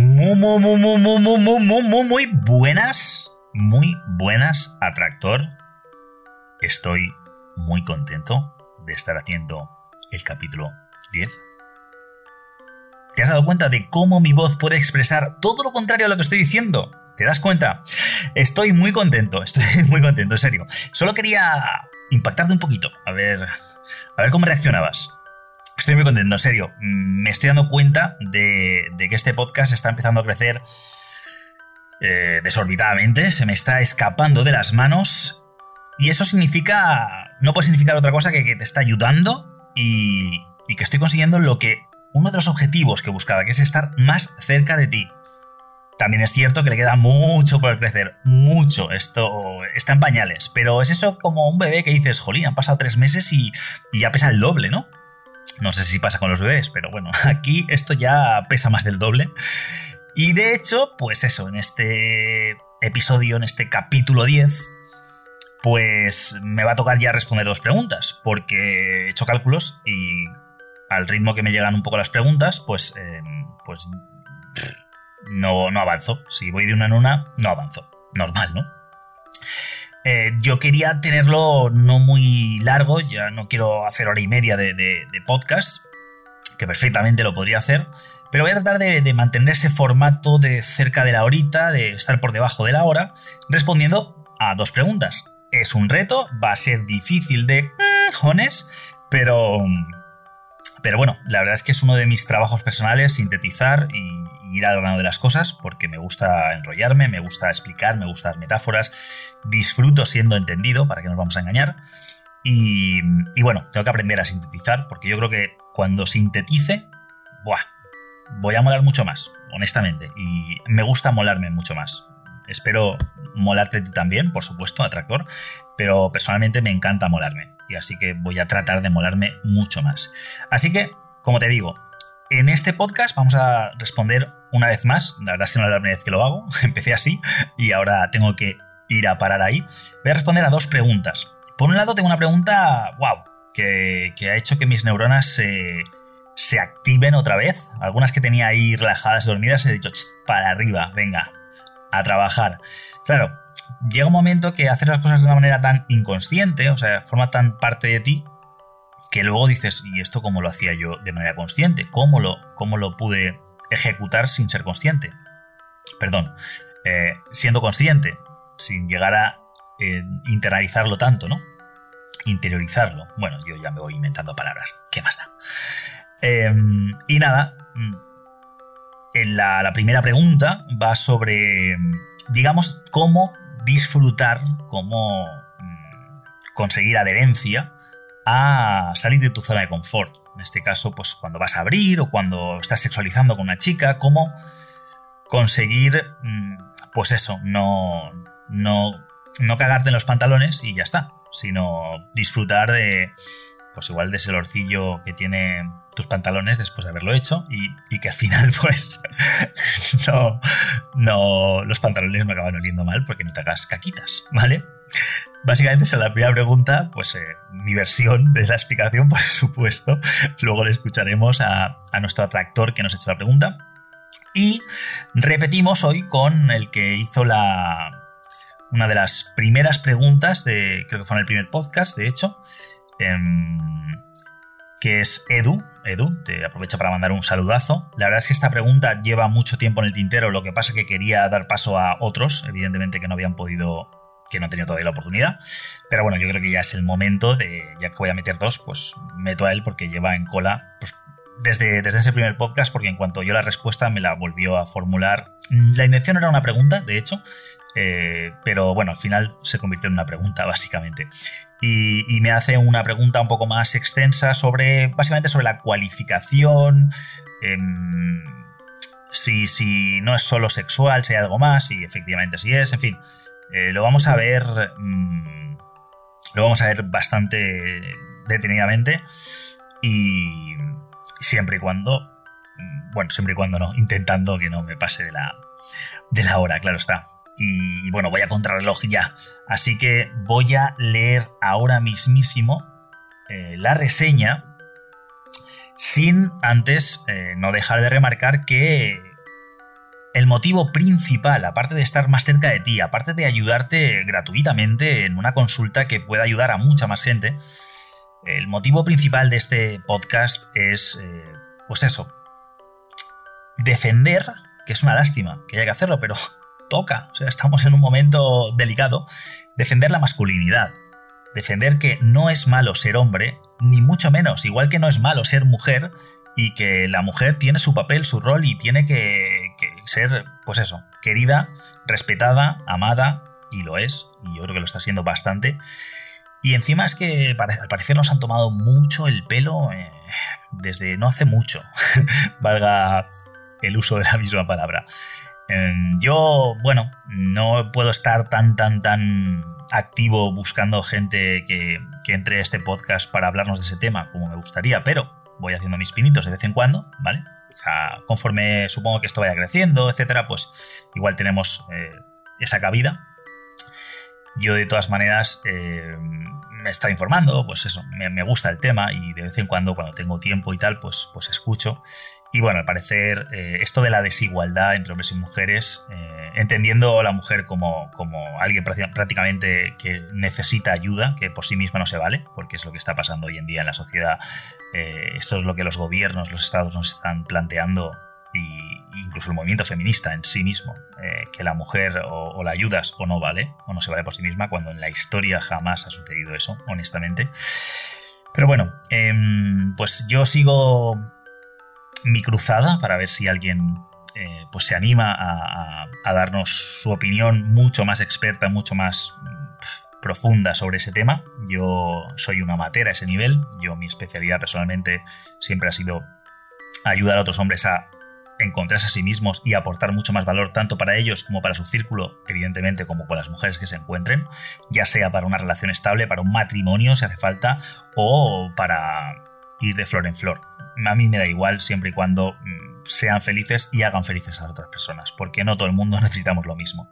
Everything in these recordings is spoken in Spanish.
Muy, muy, muy, muy, muy, muy, buenas. Muy buenas, Atractor. Estoy muy contento de estar haciendo el capítulo 10. ¿Te has dado cuenta de cómo mi voz puede expresar todo lo contrario a lo que estoy diciendo? ¿Te das cuenta? Estoy muy contento, estoy muy contento, en serio. Solo quería impactarte un poquito, a ver, a ver cómo reaccionabas. Estoy muy contento, en serio. Mm, me estoy dando cuenta de, que este podcast está empezando a crecer eh, desorbitadamente, se me está escapando de las manos. Y eso significa. No puede significar otra cosa que que te está ayudando y, que estoy consiguiendo lo que. Uno de los objetivos que buscaba, que es estar más cerca de ti. También es cierto que le queda mucho por crecer, mucho. Esto está en pañales, pero es eso como un bebé que dices, jolín, han pasado tres meses y ya pesa el doble, ¿no? No sé si pasa con los bebés, pero bueno, aquí esto ya pesa más del doble. Y de hecho, pues eso, en este episodio, en este capítulo 10, pues me va a tocar ya responder dos preguntas, porque he hecho cálculos y al ritmo que me llegan un poco las preguntas, pues, em, pues no, no avanzo. Si voy de una en una, no avanzo. Normal, ¿no? Eh, yo quería tenerlo no muy largo, ya no quiero hacer hora y media de, podcast, que perfectamente lo podría hacer, pero voy a tratar de, mantener ese formato de cerca de la horita, de estar por debajo de la hora, respondiendo a dos preguntas. Es un reto, va a ser difícil de jones, pero, pero bueno, la verdad es que es uno de mis trabajos personales, sintetizar y, ir al grano de las cosas, porque me gusta enrollarme, me gusta explicar, me gustan metáforas, disfruto siendo entendido, para que nos vamos a engañar. Y, bueno, tengo que aprender a sintetizar, porque yo creo que cuando sintetice, buah, voy a molar mucho más, honestamente. Y me gusta molarme mucho más. Espero molarte también, por supuesto, atractor, pero personalmente me encanta molarme. Y así que voy a tratar de molarme mucho más. Así que, como te digo, en este podcast vamos a responder una vez más. La verdad es que no es la primera vez que lo hago. Empecé así y ahora tengo que ir a parar ahí. Voy a responder a dos preguntas. Por un lado, tengo una pregunta, wow, que, ha hecho que mis neuronas se, se activen otra vez. Algunas que tenía ahí relajadas, dormidas, he dicho, para arriba, venga, a trabajar. Claro, llega un momento que hacer las cosas de una manera tan inconsciente, o sea, forma tan parte de ti, que luego dices, ¿y esto cómo lo hacía yo de manera consciente? ¿Cómo lo, cómo lo pude ejecutar sin ser consciente? Perdón, eh, siendo consciente, sin llegar a eh, internalizarlo tanto, ¿no? Interiorizarlo. Bueno, yo ya me voy inventando palabras. ¿Qué más da? Em, y nada, mm, en la, primera pregunta va sobre, digamos, cómo disfrutar, cómo mm, conseguir adherencia a salir de tu zona de confort. En este caso, pues cuando vas a abrir o cuando estás sexualizando con una chica, cómo conseguir, mm, pues eso, no, no, no cagarte en los pantalones y ya está, sino disfrutar de, pues igual de ese olorcillo que tiene tus pantalones después de haberlo hecho y, que al final pues no, no, los pantalones no acaban oliendo mal porque no te hagas caquitas, ¿vale? Básicamente esa es la primera pregunta, pues eh, mi versión de la explicación, por supuesto. Luego le escucharemos a, nuestro atractor que nos ha hecho la pregunta. Y repetimos hoy con el que hizo la, una de las primeras preguntas de, creo que fue en el primer podcast, de hecho, em, que es Edu. Edu, te aprovecho para mandar un saludazo. La verdad es que esta pregunta lleva mucho tiempo en el tintero, lo que pasa es que quería dar paso a otros, evidentemente que no habían podido que no he tenido todavía la oportunidad. Pero bueno, yo creo que ya es el momento de, ya que voy a meter dos, pues meto a él porque lleva en cola pues, desde, desde ese primer podcast, porque en cuanto yo la respuesta me la volvió a formular. La intención era una pregunta, de hecho, Eh, pero bueno, al final se convirtió en una pregunta, básicamente. Y, me hace una pregunta un poco más extensa sobre, básicamente, sobre la cualificación. Em, si, si, no es solo sexual, si hay algo más, y efectivamente sí es, en fin. Eh, lo vamos a ver. Mm, lo vamos a ver bastante detenidamente. Y siempre y cuando. Mm, bueno, siempre y cuando no, intentando que no me pase de la, de la hora, claro está y bueno, voy a contrarreloj ya. Así que voy a leer ahora mismísimo eh, la reseña sin antes eh, no dejar de remarcar que el motivo principal, aparte de estar más cerca de ti, aparte de ayudarte gratuitamente en una consulta que pueda ayudar a mucha más gente, el motivo principal de este podcast es, eh, pues eso, defender, que es una lástima que haya que hacerlo, pero toca, o sea, estamos en un momento delicado, defender la masculinidad, defender que no es malo ser hombre, ni mucho menos, igual que no es malo ser mujer, y que la mujer tiene su papel, su rol y tiene que, ser, pues eso, querida, respetada, amada, y lo es, y yo creo que lo está siendo bastante. Y encima es que al parecer nos han tomado mucho el pelo eh, desde no hace mucho, valga el uso de la misma palabra. Em, yo, bueno, no puedo estar tan, tan, tan activo buscando gente que, entre a este podcast para hablarnos de ese tema como me gustaría, pero voy haciendo mis pinitos de vez en cuando, ¿vale? Conforme supongo que esto vaya creciendo, etcétera, pues igual tenemos eh, esa cabida. Yo de todas maneras eh, me está informando, pues eso, me, gusta el tema y de vez en cuando, cuando tengo tiempo y tal, pues, pues escucho. Y bueno, al parecer, eh, esto de la desigualdad entre hombres y mujeres, eh, entendiendo a la mujer como, como alguien prácticamente que necesita ayuda, que por sí misma no se vale, porque es lo que está pasando hoy en día en la sociedad, eh, esto es lo que los gobiernos, los estados nos están planteando y incluso el movimiento feminista en sí mismo, que la mujer o, la ayudas o no vale, o no se vale por sí misma, cuando en la historia jamás ha sucedido eso, honestamente. Pero bueno, em, pues yo sigo mi cruzada para ver si alguien eh, pues se anima a, darnos su opinión mucho más experta, mucho más profunda sobre ese tema. Yo soy un amateur a ese nivel. Yo mi especialidad personalmente siempre ha sido ayudar a otros hombres a encontrarse a sí mismos y aportar mucho más valor tanto para ellos como para su círculo, evidentemente como con las mujeres que se encuentren, ya sea para una relación estable, para un matrimonio si hace falta, o para ir de flor en flor. A mí me da igual siempre y cuando mm, sean felices y hagan felices a otras personas, porque no todo el mundo necesitamos lo mismo.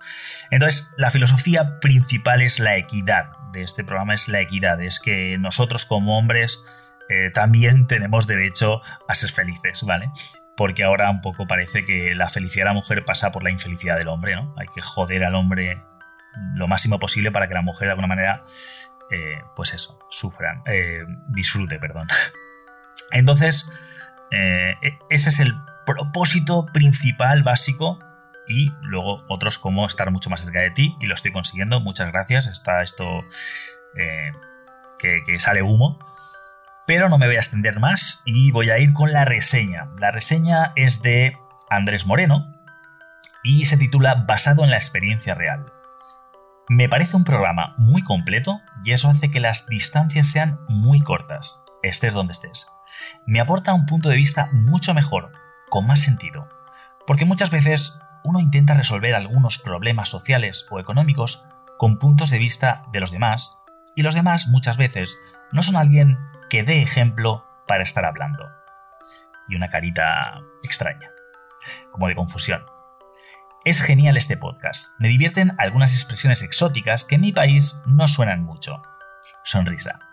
Entonces, la filosofía principal es la equidad de este programa, es la equidad, es que nosotros como hombres eh, también tenemos derecho a ser felices, ¿vale? porque ahora un poco parece que la felicidad de la mujer pasa por la infelicidad del hombre, ¿no? Hay que joder al hombre lo máximo posible para que la mujer de alguna manera, eh, pues eso, sufran, eh, disfrute, perdón. Entonces, eh, e-, ese es el propósito principal, básico, y luego otros como estar mucho más cerca de ti, y lo estoy consiguiendo, muchas gracias, está esto que sale humo, pero no me voy a extender más y voy a ir con la reseña. La reseña es de Andrés Moreno y se titula Basado en la experiencia real. Me parece un programa muy completo y eso hace que las distancias sean muy cortas, estés donde estés. Me aporta un punto de vista mucho mejor, con más sentido, porque muchas veces uno intenta resolver algunos problemas sociales o económicos con puntos de vista de los demás, y los demás muchas veces no son alguien que dé ejemplo para estar hablando. Y una carita extraña, como de confusión. Es genial este podcast. Me divierten algunas expresiones exóticas que en mi país no suenan mucho. Sonrisa.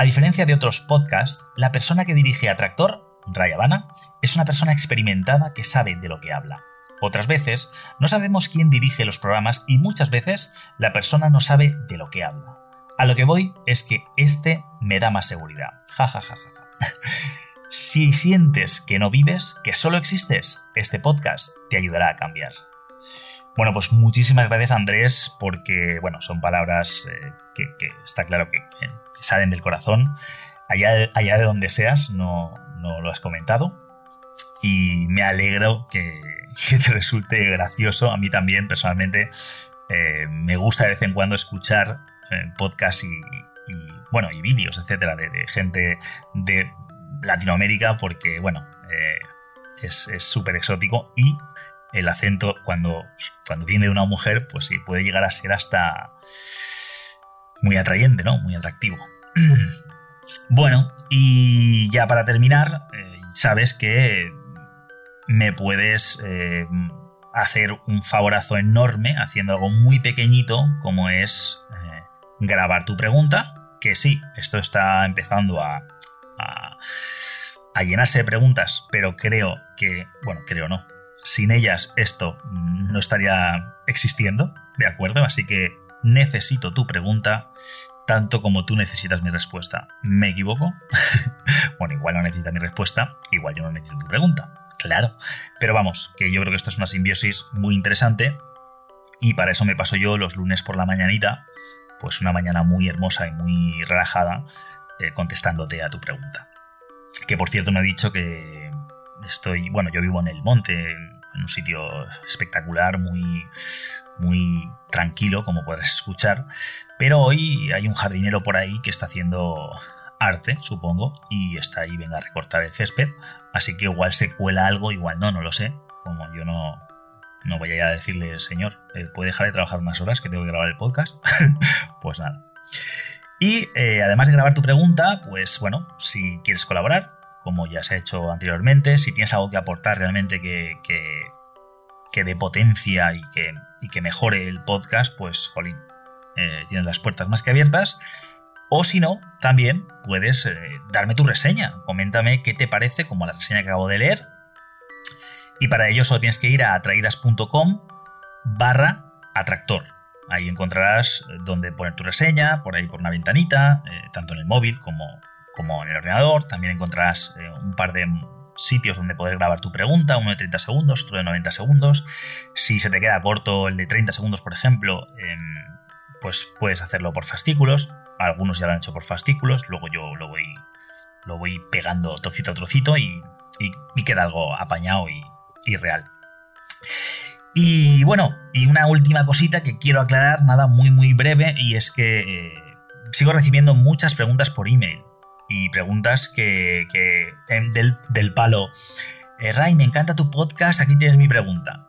A diferencia de otros podcasts, la persona que dirige a Tractor, Rayabana, es una persona experimentada que sabe de lo que habla. Otras veces, no sabemos quién dirige los programas y muchas veces la persona no sabe de lo que habla. A lo que voy es que este me da más seguridad. Ja, ja, ja, ja. si sientes que no vives, que solo existes, este podcast te ayudará a cambiar. Bueno, pues muchísimas gracias Andrés, porque, bueno, son palabras eh, que, está claro que, salen del corazón. Allá, allá de donde seas, no, no lo has comentado. Y me alegro que, te resulte gracioso. A mí también, personalmente, eh, me gusta de vez en cuando escuchar eh, podcasts y, bueno, y vídeos, etcétera, de, gente de Latinoamérica, porque, bueno, eh, es súper exótico y el acento cuando, cuando viene de una mujer, pues sí, puede llegar a ser hasta muy atrayente, ¿no? Muy atractivo. bueno, y ya para terminar, sabes que me puedes hacer un favorazo enorme haciendo algo muy pequeñito como es eh, grabar tu pregunta, que sí, esto está empezando a, a, llenarse de preguntas, pero creo que, bueno, creo no, sin ellas esto no estaría existiendo, ¿de acuerdo? Así que necesito tu pregunta tanto como tú necesitas mi respuesta. ¿Me equivoco? bueno, igual no necesitas mi respuesta, igual yo no necesito tu pregunta. Claro. Pero vamos, que yo creo que esto es una simbiosis muy interesante y para eso me paso yo los lunes por la mañanita, pues una mañana muy hermosa y muy relajada, eh, contestándote a tu pregunta. Que por cierto me ha dicho que estoy, bueno, yo vivo en el monte, en un sitio espectacular, muy, muy tranquilo, como puedes escuchar, pero hoy hay un jardinero por ahí que está haciendo arte, supongo, y está ahí, venga a recortar el césped, así que igual se cuela algo, igual no, no lo sé, como yo no, no voy a decirle, señor, eh, ¿puede dejar de trabajar unas horas que tengo que grabar el podcast? pues nada. Y eh, además de grabar tu pregunta, pues bueno, si quieres colaborar, como ya se ha hecho anteriormente, si tienes algo que aportar realmente que, que, dé potencia y que, y que mejore el podcast, pues, jolín, eh, tienes las puertas más que abiertas. O si no, también puedes eh, darme tu reseña. Coméntame qué te parece, como la reseña que acabo de leer. Y para ello solo tienes que ir a atraídas.com barra atractor. Ahí encontrarás eh, donde poner tu reseña, por ahí por una ventanita, tanto en el móvil como, como en el ordenador. También encontrarás un par de sitios donde poder grabar tu pregunta, uno de 30 segundos, otro de 90 segundos. Si se te queda corto el de 30 segundos, por ejemplo, em, pues puedes hacerlo por fascículos algunos ya lo han hecho por fascículos, luego yo lo voy, lo voy pegando trocito a trocito y, queda algo apañado y, real. Y bueno, y una última cosita que quiero aclarar, nada muy muy breve, y es que eh, sigo recibiendo muchas preguntas por email. Y preguntas que, em, del, del palo, eh, Ray, me encanta tu podcast, aquí tienes mi pregunta.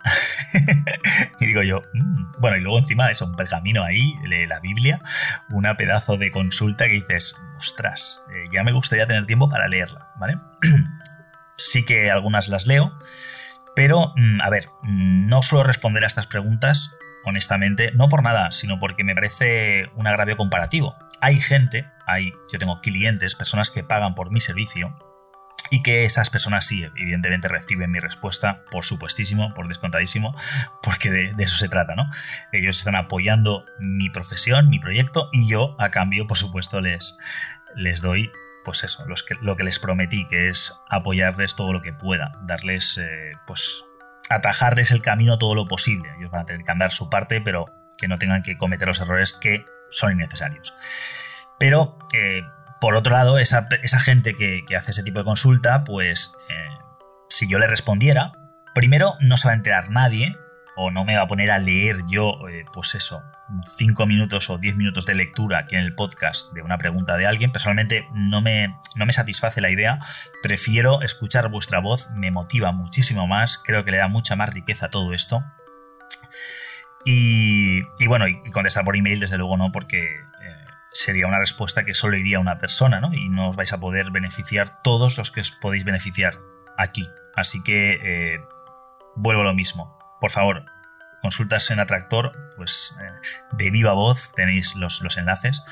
y digo yo, mm". bueno, y luego encima eso, un pergamino ahí, lee la Biblia, una pedazo de consulta que dices, ostras, eh, ya me gustaría tener tiempo para leerla, ¿vale? sí que algunas las leo, pero, mm, a ver, mm, no suelo responder a estas preguntas, honestamente, no por nada, sino porque me parece un agravio comparativo. Hay gente, hay, yo tengo clientes, personas que pagan por mi servicio, y que esas personas sí, evidentemente reciben mi respuesta, por supuestísimo, por descontadísimo, porque de, eso se trata, ¿no? Ellos están apoyando mi profesión, mi proyecto, y yo, a cambio, por supuesto, les, les doy, pues eso, lo que les prometí, que es apoyarles todo lo que pueda, darles, eh, pues, atajarles el camino todo lo posible. Ellos van a tener que andar su parte, pero que no tengan que cometer los errores que son innecesarios. Pero eh, por otro lado, esa, gente que, hace ese tipo de consulta, pues eh, si yo le respondiera, primero no se va a enterar nadie, o no me va a poner a leer yo, eh, pues eso, 5 minutos o 10 minutos de lectura aquí en el podcast de una pregunta de alguien. Personalmente no me, no me satisface la idea. Prefiero escuchar vuestra voz, me motiva muchísimo más, creo que le da mucha más riqueza a todo esto. Y, bueno, y contestar por email, desde luego no, porque sería una respuesta que solo iría a una persona, ¿no? Y no os vais a poder beneficiar todos los que os podéis beneficiar aquí. Así que eh, vuelvo a lo mismo. Por favor, consultas en Atractor, pues eh, de viva voz tenéis los, los enlaces.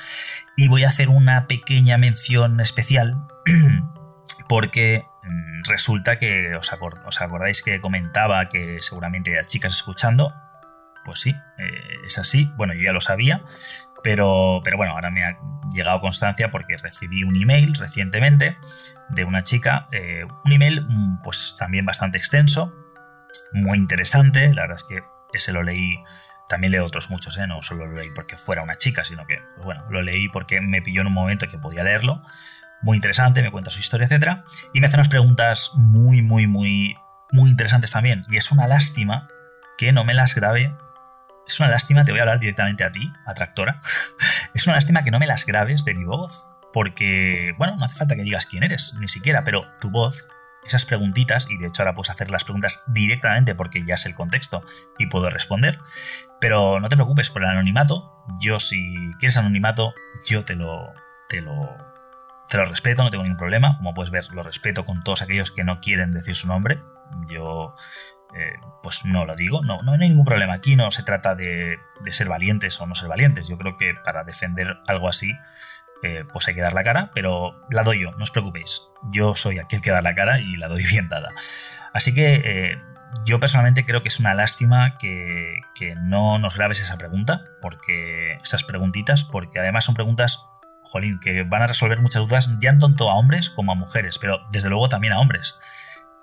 Y voy a hacer una pequeña mención especial porque mm, resulta que os, acordáis que comentaba que seguramente hay chicas escuchando. Pues sí, eh, es así. Bueno, yo ya lo sabía, pero, pero bueno, ahora me ha llegado constancia porque recibí un email recientemente de una chica, eh, un email mm, pues también bastante extenso, muy interesante, la verdad es que ese lo leí, también leo otros muchos, ¿eh? no solo lo leí porque fuera una chica, sino que, pues bueno, lo leí porque me pilló en un momento que podía leerlo, muy interesante, me cuenta su historia, etc. Y me hace unas preguntas muy, muy, muy, muy interesantes también, y es una lástima que no me las grabe es una lástima, te voy a hablar directamente a ti, atractora, es una lástima que no me las grabes de mi voz, porque, bueno, no hace falta que digas quién eres, ni siquiera, pero tu voz, esas preguntitas, y de hecho ahora puedes hacer las preguntas directamente porque ya sé el contexto y puedo responder, pero no te preocupes por el anonimato, yo si quieres anonimato, yo te lo, te lo, te lo respeto, no tengo ningún problema, como puedes ver, lo respeto con todos aquellos que no quieren decir su nombre, yo eh, pues no lo digo, no, no hay ningún problema. Aquí no se trata de, ser valientes o no ser valientes. Yo creo que para defender algo así, eh, pues hay que dar la cara, pero la doy yo, no os preocupéis. Yo soy aquel que da la cara y la doy bien dada. Así que eh, yo personalmente creo que es una lástima que, no nos grabes esa pregunta, porque esas preguntitas, porque además son preguntas, jolín, que van a resolver muchas dudas, ya tanto a hombres como a mujeres, pero desde luego también a hombres.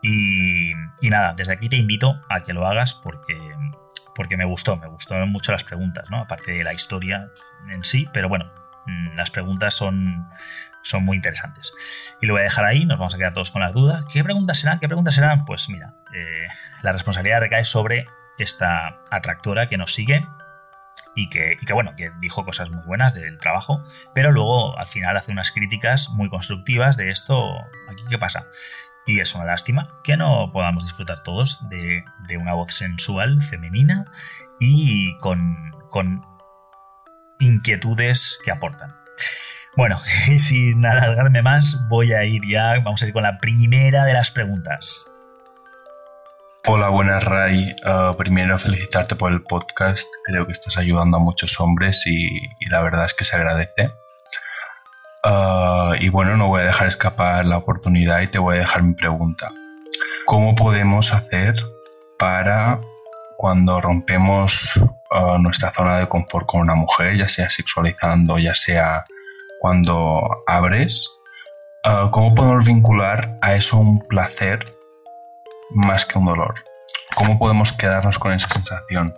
Y, nada, desde aquí te invito a que lo hagas porque, porque me gustó, me gustó mucho las preguntas, ¿no? Aparte de la historia en sí, pero bueno, las preguntas son, son muy interesantes. Y lo voy a dejar ahí, nos vamos a quedar todos con las dudas. ¿Qué preguntas serán? ¿Qué preguntas serán? Pues mira, eh, la responsabilidad recae sobre esta atractora que nos sigue y que, bueno, que dijo cosas muy buenas del trabajo, pero luego al final hace unas críticas muy constructivas de esto, aquí qué pasa. Y es una lástima que no podamos disfrutar todos de, una voz sensual, femenina y con inquietudes que aportan. Bueno, sin alargarme más, voy a ir ya, vamos a ir con la primera de las preguntas. Hola, buenas Ray. Uh, primero felicitarte por el podcast. Creo que estás ayudando a muchos hombres y la verdad es que se agradece. Ah, y bueno, no voy a dejar escapar la oportunidad y te voy a dejar mi pregunta. ¿Cómo podemos hacer para cuando rompemos ah, nuestra zona de confort con una mujer, ya sea sexualizando, ya sea cuando abres, ah, ¿cómo podemos vincular a eso un placer más que un dolor? ¿Cómo podemos quedarnos con esa sensación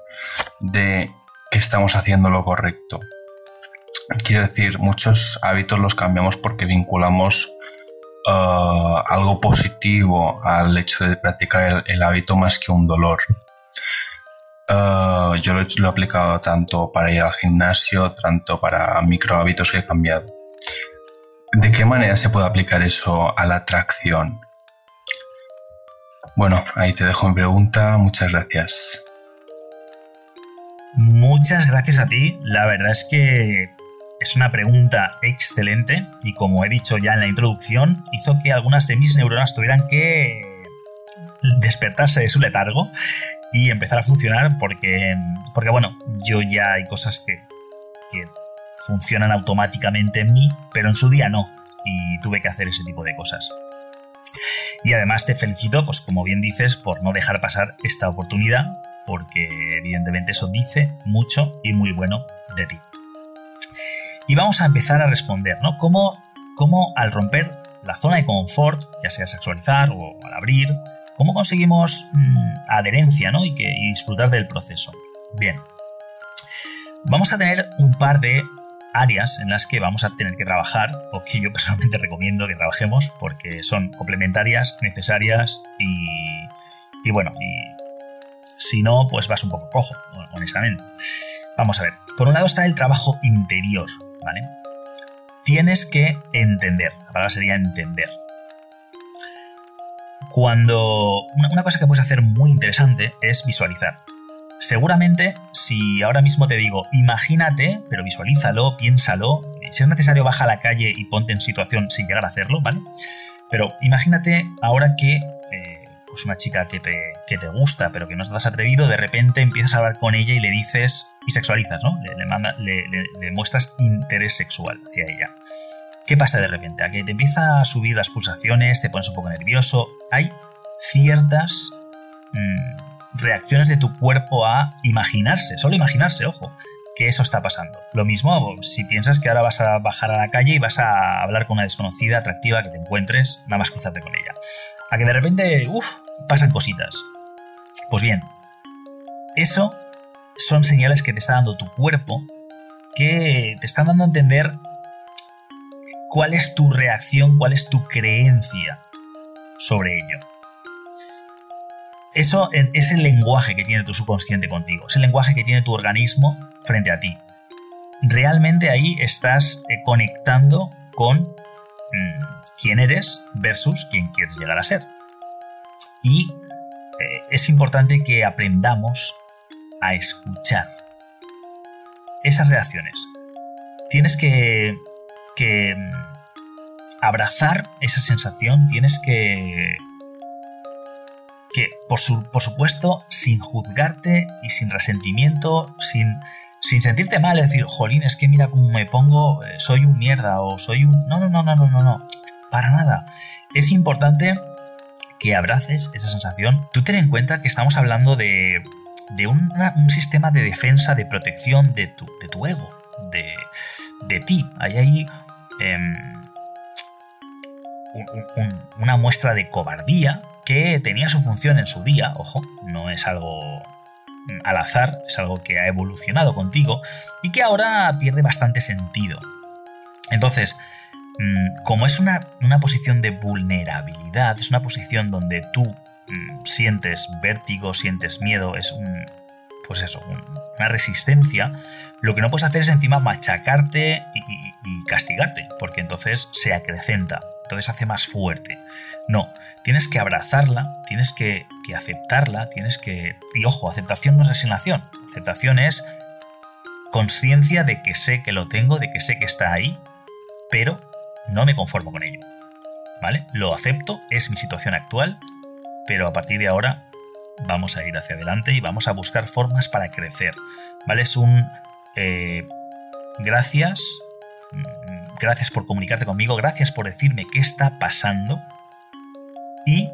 de que estamos haciendo lo correcto? Quiero decir, muchos hábitos los cambiamos porque vinculamos uh, algo positivo al hecho de practicar el, hábito más que un dolor. Uh, yo lo, he aplicado tanto para ir al gimnasio, tanto para micro hábitos que he cambiado. ¿De qué manera se puede aplicar eso a la atracción? Bueno, ahí te dejo mi pregunta. Muchas gracias. Muchas gracias a ti. La verdad es que es una pregunta excelente y como he dicho ya en la introducción, hizo que algunas de mis neuronas tuvieran que despertarse de su letargo y empezar a funcionar porque, porque bueno, yo ya hay cosas que, que funcionan automáticamente en mí, pero en su día no, y tuve que hacer ese tipo de cosas. Y además te felicito, pues como bien dices, por no dejar pasar esta oportunidad, porque evidentemente eso dice mucho y muy bueno de ti. Y vamos a empezar a responder, ¿no? ¿Cómo, cómo al romper la zona de confort, ya sea sexualizar o al abrir, cómo conseguimos mm, adherencia, ¿no? Y, disfrutar del proceso. Bien. Vamos a tener un par de áreas en las que vamos a tener que trabajar, o que yo personalmente recomiendo que trabajemos, porque son complementarias, necesarias y, y bueno, y si no, pues vas un poco cojo, honestamente. Vamos a ver. Por un lado está el trabajo interior, ¿vale? Tienes que entender, la palabra sería entender. Cuando una, cosa que puedes hacer muy interesante es visualizar. Seguramente, si ahora mismo te digo, imagínate, pero visualízalo, piénsalo, si es necesario baja a la calle y ponte en situación sin llegar a hacerlo, ¿vale? Pero imagínate ahora que eh, pues una chica que te, que te gusta, pero que no estás atrevido, de repente empiezas a hablar con ella y le dices, y sexualizas, ¿no? Le, le, muestras interés sexual hacia ella. ¿Qué pasa de repente? A que te empieza a subir las pulsaciones, te pones un poco nervioso. Hay ciertas mm, reacciones de tu cuerpo a imaginarse, solo imaginarse, ojo, que eso está pasando. Lo mismo si piensas que ahora vas a bajar a la calle y vas a hablar con una desconocida atractiva que te encuentres, nada más cruzarte con ella a que de repente, uff, pasan cositas. Pues bien, eso son señales que te está dando tu cuerpo que te están dando a entender cuál es tu reacción, cuál es tu creencia sobre ello. eso es el lenguaje que tiene tu subconsciente contigo, es el lenguaje que tiene tu organismo frente a ti. Realmente ahí estás eh, conectando con mm, quién eres versus quién quieres llegar a ser. Y eh, es importante que aprendamos a escuchar esas reacciones. Tienes que, que mm, abrazar esa sensación, tienes que que por, supuesto sin juzgarte y sin resentimiento, sin, sin sentirte mal, es decir, jolín, es que mira cómo me pongo, eh, soy un mierda o soy un... No, no, no, no, no, no, no, para nada. Es importante que abraces esa sensación. Tú ten en cuenta que estamos hablando de, de un sistema de defensa, de protección de tu, de tu ego, de, de ti. Hay ahí em, una muestra de cobardía que tenía su función en su día, ojo, no es algo al azar, es algo que ha evolucionado contigo y que ahora pierde bastante sentido. Entonces, mm, como es una, posición de vulnerabilidad, es una posición donde tú mm, sientes vértigo, sientes miedo, es un, pues eso, una resistencia, lo que no puedes hacer es encima machacarte y castigarte, porque entonces se acrecenta, entonces hace más fuerte. No, tienes que abrazarla, tienes que, aceptarla, tienes que... Y ojo, aceptación no es resignación, aceptación es conciencia de que sé que lo tengo, de que sé que está ahí, pero no me conformo con ello. ¿Vale? Lo acepto, es mi situación actual, pero a partir de ahora vamos a ir hacia adelante y vamos a buscar formas para crecer. ¿Vale? Es un... Eh, gracias, mm, gracias por comunicarte conmigo, gracias por decirme qué está pasando, y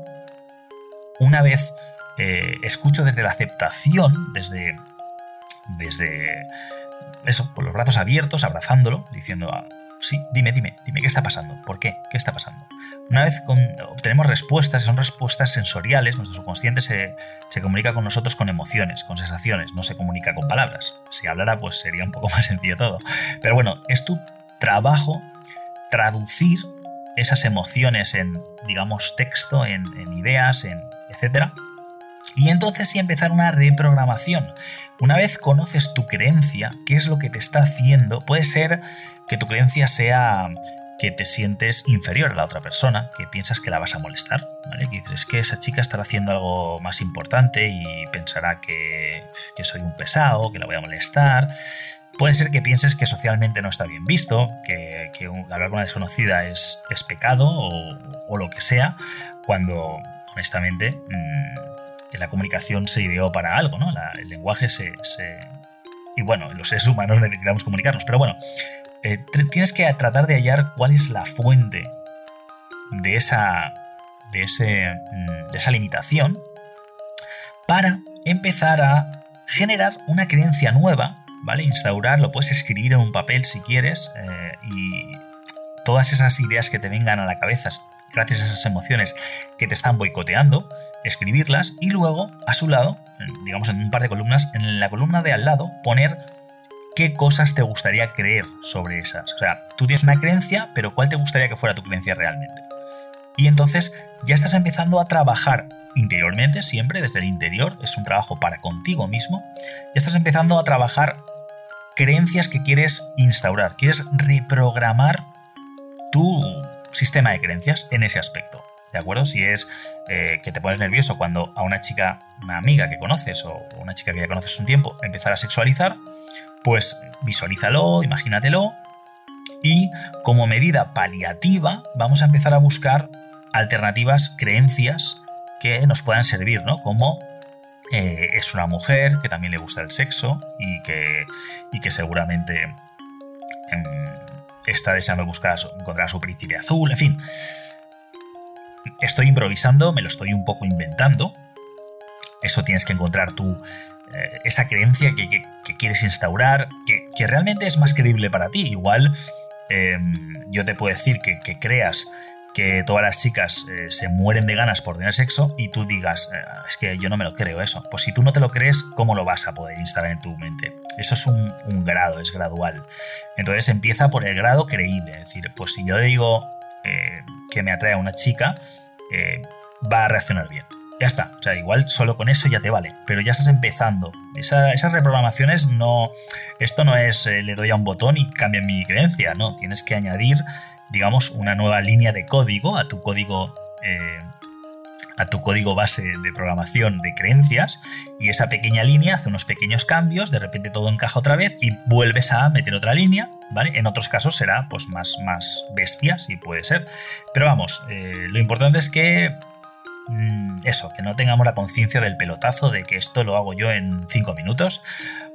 una vez eh, escucho desde la aceptación, desde, desde eso, con los brazos abiertos, abrazándolo, diciendo, ah, sí, dime, dime, dime, ¿qué está pasando? ¿Por qué? ¿Qué está pasando? Una vez obtenemos respuestas, son respuestas sensoriales, nuestro subconsciente se, se, comunica con nosotros con emociones, con sensaciones, no se comunica con palabras. Si hablara, pues sería un poco más sencillo todo. Pero bueno, es tu trabajo traducir esas emociones en, digamos, texto, en, ideas, en etcétera. Y entonces sí empezar una reprogramación. Una vez conoces tu creencia, qué es lo que te está haciendo, puede ser que tu creencia sea que te sientes inferior a la otra persona, que piensas que la vas a molestar, ¿vale? Que dices, que esa chica estará haciendo algo más importante y pensará que, soy un pesado, que la voy a molestar. Puede ser que pienses que socialmente no está bien visto, que, hablar con una desconocida es, es pecado o, lo que sea, cuando honestamente mm, la comunicación se ideó para algo, ¿no? el lenguaje se, Y bueno, los seres humanos necesitamos comunicarnos, pero bueno, eh, tienes que tratar de hallar cuál es la fuente de esa, de, ese, mm, de esa limitación para empezar a generar una creencia nueva ¿vale? Instaurar, lo puedes escribir en un papel si quieres eh, y todas esas ideas que te vengan a la cabeza gracias a esas emociones que te están boicoteando, escribirlas y luego a su lado, digamos en un par de columnas, en la columna de al lado poner qué cosas te gustaría creer sobre esas. O sea, tú tienes una creencia, pero ¿cuál te gustaría que fuera tu creencia realmente? Y entonces ya estás empezando a trabajar interiormente, siempre desde el interior, es un trabajo para contigo mismo, ya estás empezando a trabajar creencias que quieres instaurar, quieres reprogramar tu sistema de creencias en ese aspecto. ¿De acuerdo? Si es eh, que te pones nervioso cuando a una chica, una amiga que conoces o una chica que ya conoces un tiempo, empezar a sexualizar, pues visualízalo, imagínatelo y como medida paliativa vamos a empezar a buscar alternativas, creencias que nos puedan servir, ¿no? Como eh, es una mujer que también le gusta el sexo y que, y que seguramente em, está deseando buscar encontrar a su príncipe azul, en fin. Estoy improvisando, me lo estoy un poco inventando. Eso tienes que encontrar tú, eh, esa creencia que, quieres instaurar, que, realmente es más creíble para ti. Igual em, yo te puedo decir que, creas que todas las chicas eh, se mueren de ganas por tener sexo y tú digas, eh, es que yo no me lo creo eso. Pues si tú no te lo crees, ¿cómo lo vas a poder instalar en tu mente? Eso es un, grado, es gradual. Entonces empieza por el grado creíble. Es decir, pues si yo digo eh, que me atrae a una chica, va a reaccionar bien. Ya está. O sea, igual solo con eso ya te vale. Pero ya estás empezando. esas reprogramaciones no. Esto no es eh, le doy a un botón y cambia mi creencia. No, tienes que añadir, digamos, una nueva línea de código a tu código. Eh, a tu código base de programación de creencias y esa pequeña línea hace unos pequeños cambios, de repente todo encaja otra vez y vuelves a meter otra línea, ¿vale? En otros casos será pues más, más bestia, si puede ser. Pero vamos, eh, lo importante es que eso, que no tengamos la conciencia del pelotazo de que esto lo hago yo en 5 minutos,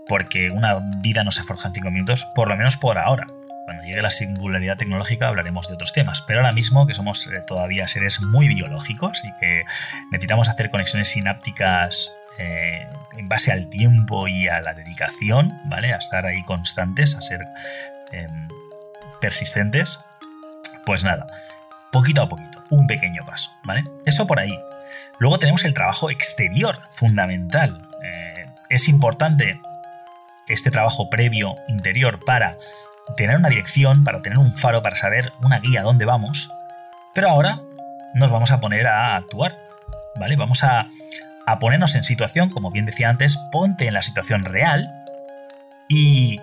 porque una vida no se forja en 5 minutos, por lo menos por ahora. Cuando llegue la singularidad tecnológica hablaremos de otros temas, pero ahora mismo que somos eh, todavía seres muy biológicos y que necesitamos hacer conexiones sinápticas eh, en base al tiempo y a la dedicación, ¿vale? A estar ahí constantes, a ser em, persistentes, pues nada, poquito a poquito un pequeño paso, ¿vale? Eso por ahí. Luego tenemos el trabajo exterior, fundamental. Eh, es importante este trabajo previo, interior, para tener una dirección, para tener un faro, para saber una guía dónde vamos. Pero ahora nos vamos a poner a actuar, ¿vale? Vamos a, a ponernos en situación, como bien decía antes, ponte en la situación real y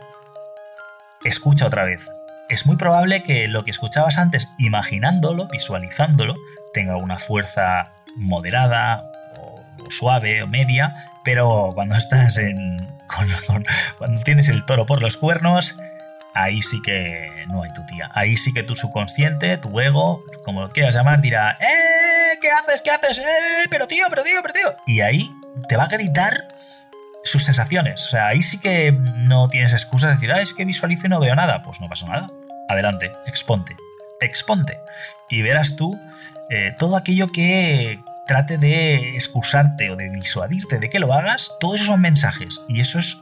escucha otra vez es muy probable que lo que escuchabas antes, imaginándolo, visualizándolo, tenga una fuerza moderada o, suave o media, pero cuando estás en. cuando tienes el toro por los cuernos, ahí sí que no hay tu tía. Ahí sí que tu subconsciente, tu ego, como lo quieras llamar, dirá: ¡Eh! ¿Qué haces? ¿Qué haces? ¡Eh! Pero tío, pero tío, pero tío. Y ahí te va a gritar sus sensaciones. O sea, ahí sí que no tienes excusas de decir, ah, es que visualizo y no veo nada. Pues no pasa nada. Adelante, exponte. Exponte. Y verás tú eh, todo aquello que trate de excusarte o de disuadirte de que lo hagas, todos esos son mensajes. Y eso es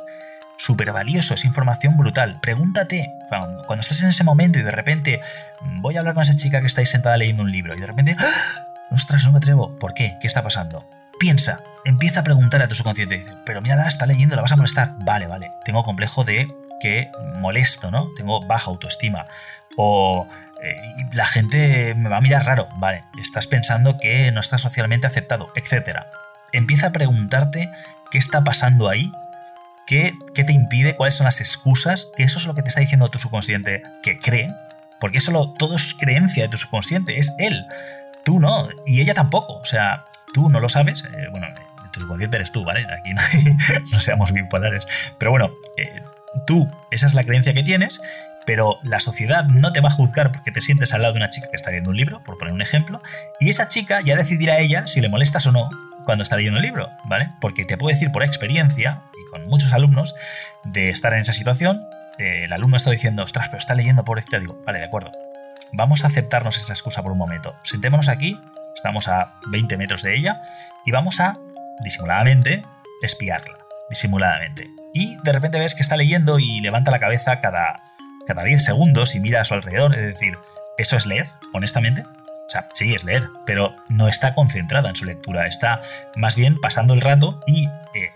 súper valioso, es información brutal. Pregúntate, cuando, cuando, estás en ese momento y de repente mm, voy a hablar con esa chica que está ahí sentada leyendo un libro y de repente, ¡Ah! ostras, no me atrevo. ¿Por qué? ¿Qué está pasando? Piensa, empieza a preguntar a tu subconsciente. Dice, pero mira, está leyendo, la vas a molestar. Vale, vale. Tengo complejo de que molesto, ¿no? Tengo baja autoestima. O eh, la gente me va a mirar raro. Vale, estás pensando que no estás socialmente aceptado, etc. Empieza a preguntarte qué está pasando ahí, qué, qué te impide, cuáles son las excusas, que eso es lo que te está diciendo tu subconsciente que cree, porque eso todo es creencia de tu subconsciente, es él. Tú no, y ella tampoco. O sea, tú no lo sabes. Eh, bueno, tu subconsciente eres tú, ¿vale? Aquí no, seamos bipolares. Pero bueno, eh, tú, esa es la creencia que tienes, pero la sociedad no te va a juzgar porque te sientes al lado de una chica que está leyendo un libro, por poner un ejemplo, y esa chica ya decidirá ella si le molestas o no cuando está leyendo el libro, ¿vale? Porque te puedo decir por experiencia, y con muchos alumnos, de estar en esa situación, eh, el alumno está diciendo, ostras, pero está leyendo pobrecita, digo, vale, de acuerdo, vamos a aceptarnos esa excusa por un momento, sentémonos aquí, estamos a 20 metros de ella, y vamos a, disimuladamente, espiarla, disimuladamente y de repente ves que está leyendo y levanta la cabeza cada, cada 10 segundos y mira a su alrededor. Es decir, ¿eso es leer, honestamente? O sea, sí, es leer, pero no está concentrada en su lectura, está más bien pasando el rato y eh,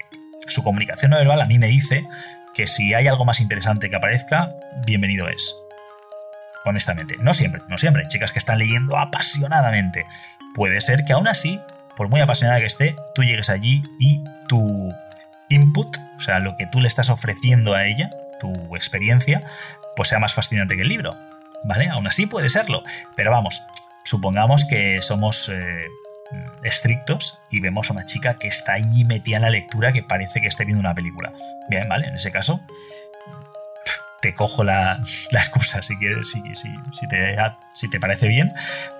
su comunicación no verbal a mí me dice que si hay algo más interesante que aparezca, bienvenido es. Honestamente, no siempre, no siempre. Chicas que están leyendo apasionadamente. Puede ser que aún así, por muy apasionada que esté, tú llegues allí y tu input, o sea, lo que tú le estás ofreciendo a ella, tu experiencia, pues sea más fascinante que el libro. ¿Vale? Aún así puede serlo. Pero vamos, supongamos que somos eh, estrictos y vemos a una chica que está ahí metida en la lectura que parece que esté viendo una película. Bien, ¿vale? En ese caso, te cojo la, excusa si quieres, si, si, te, si te parece bien,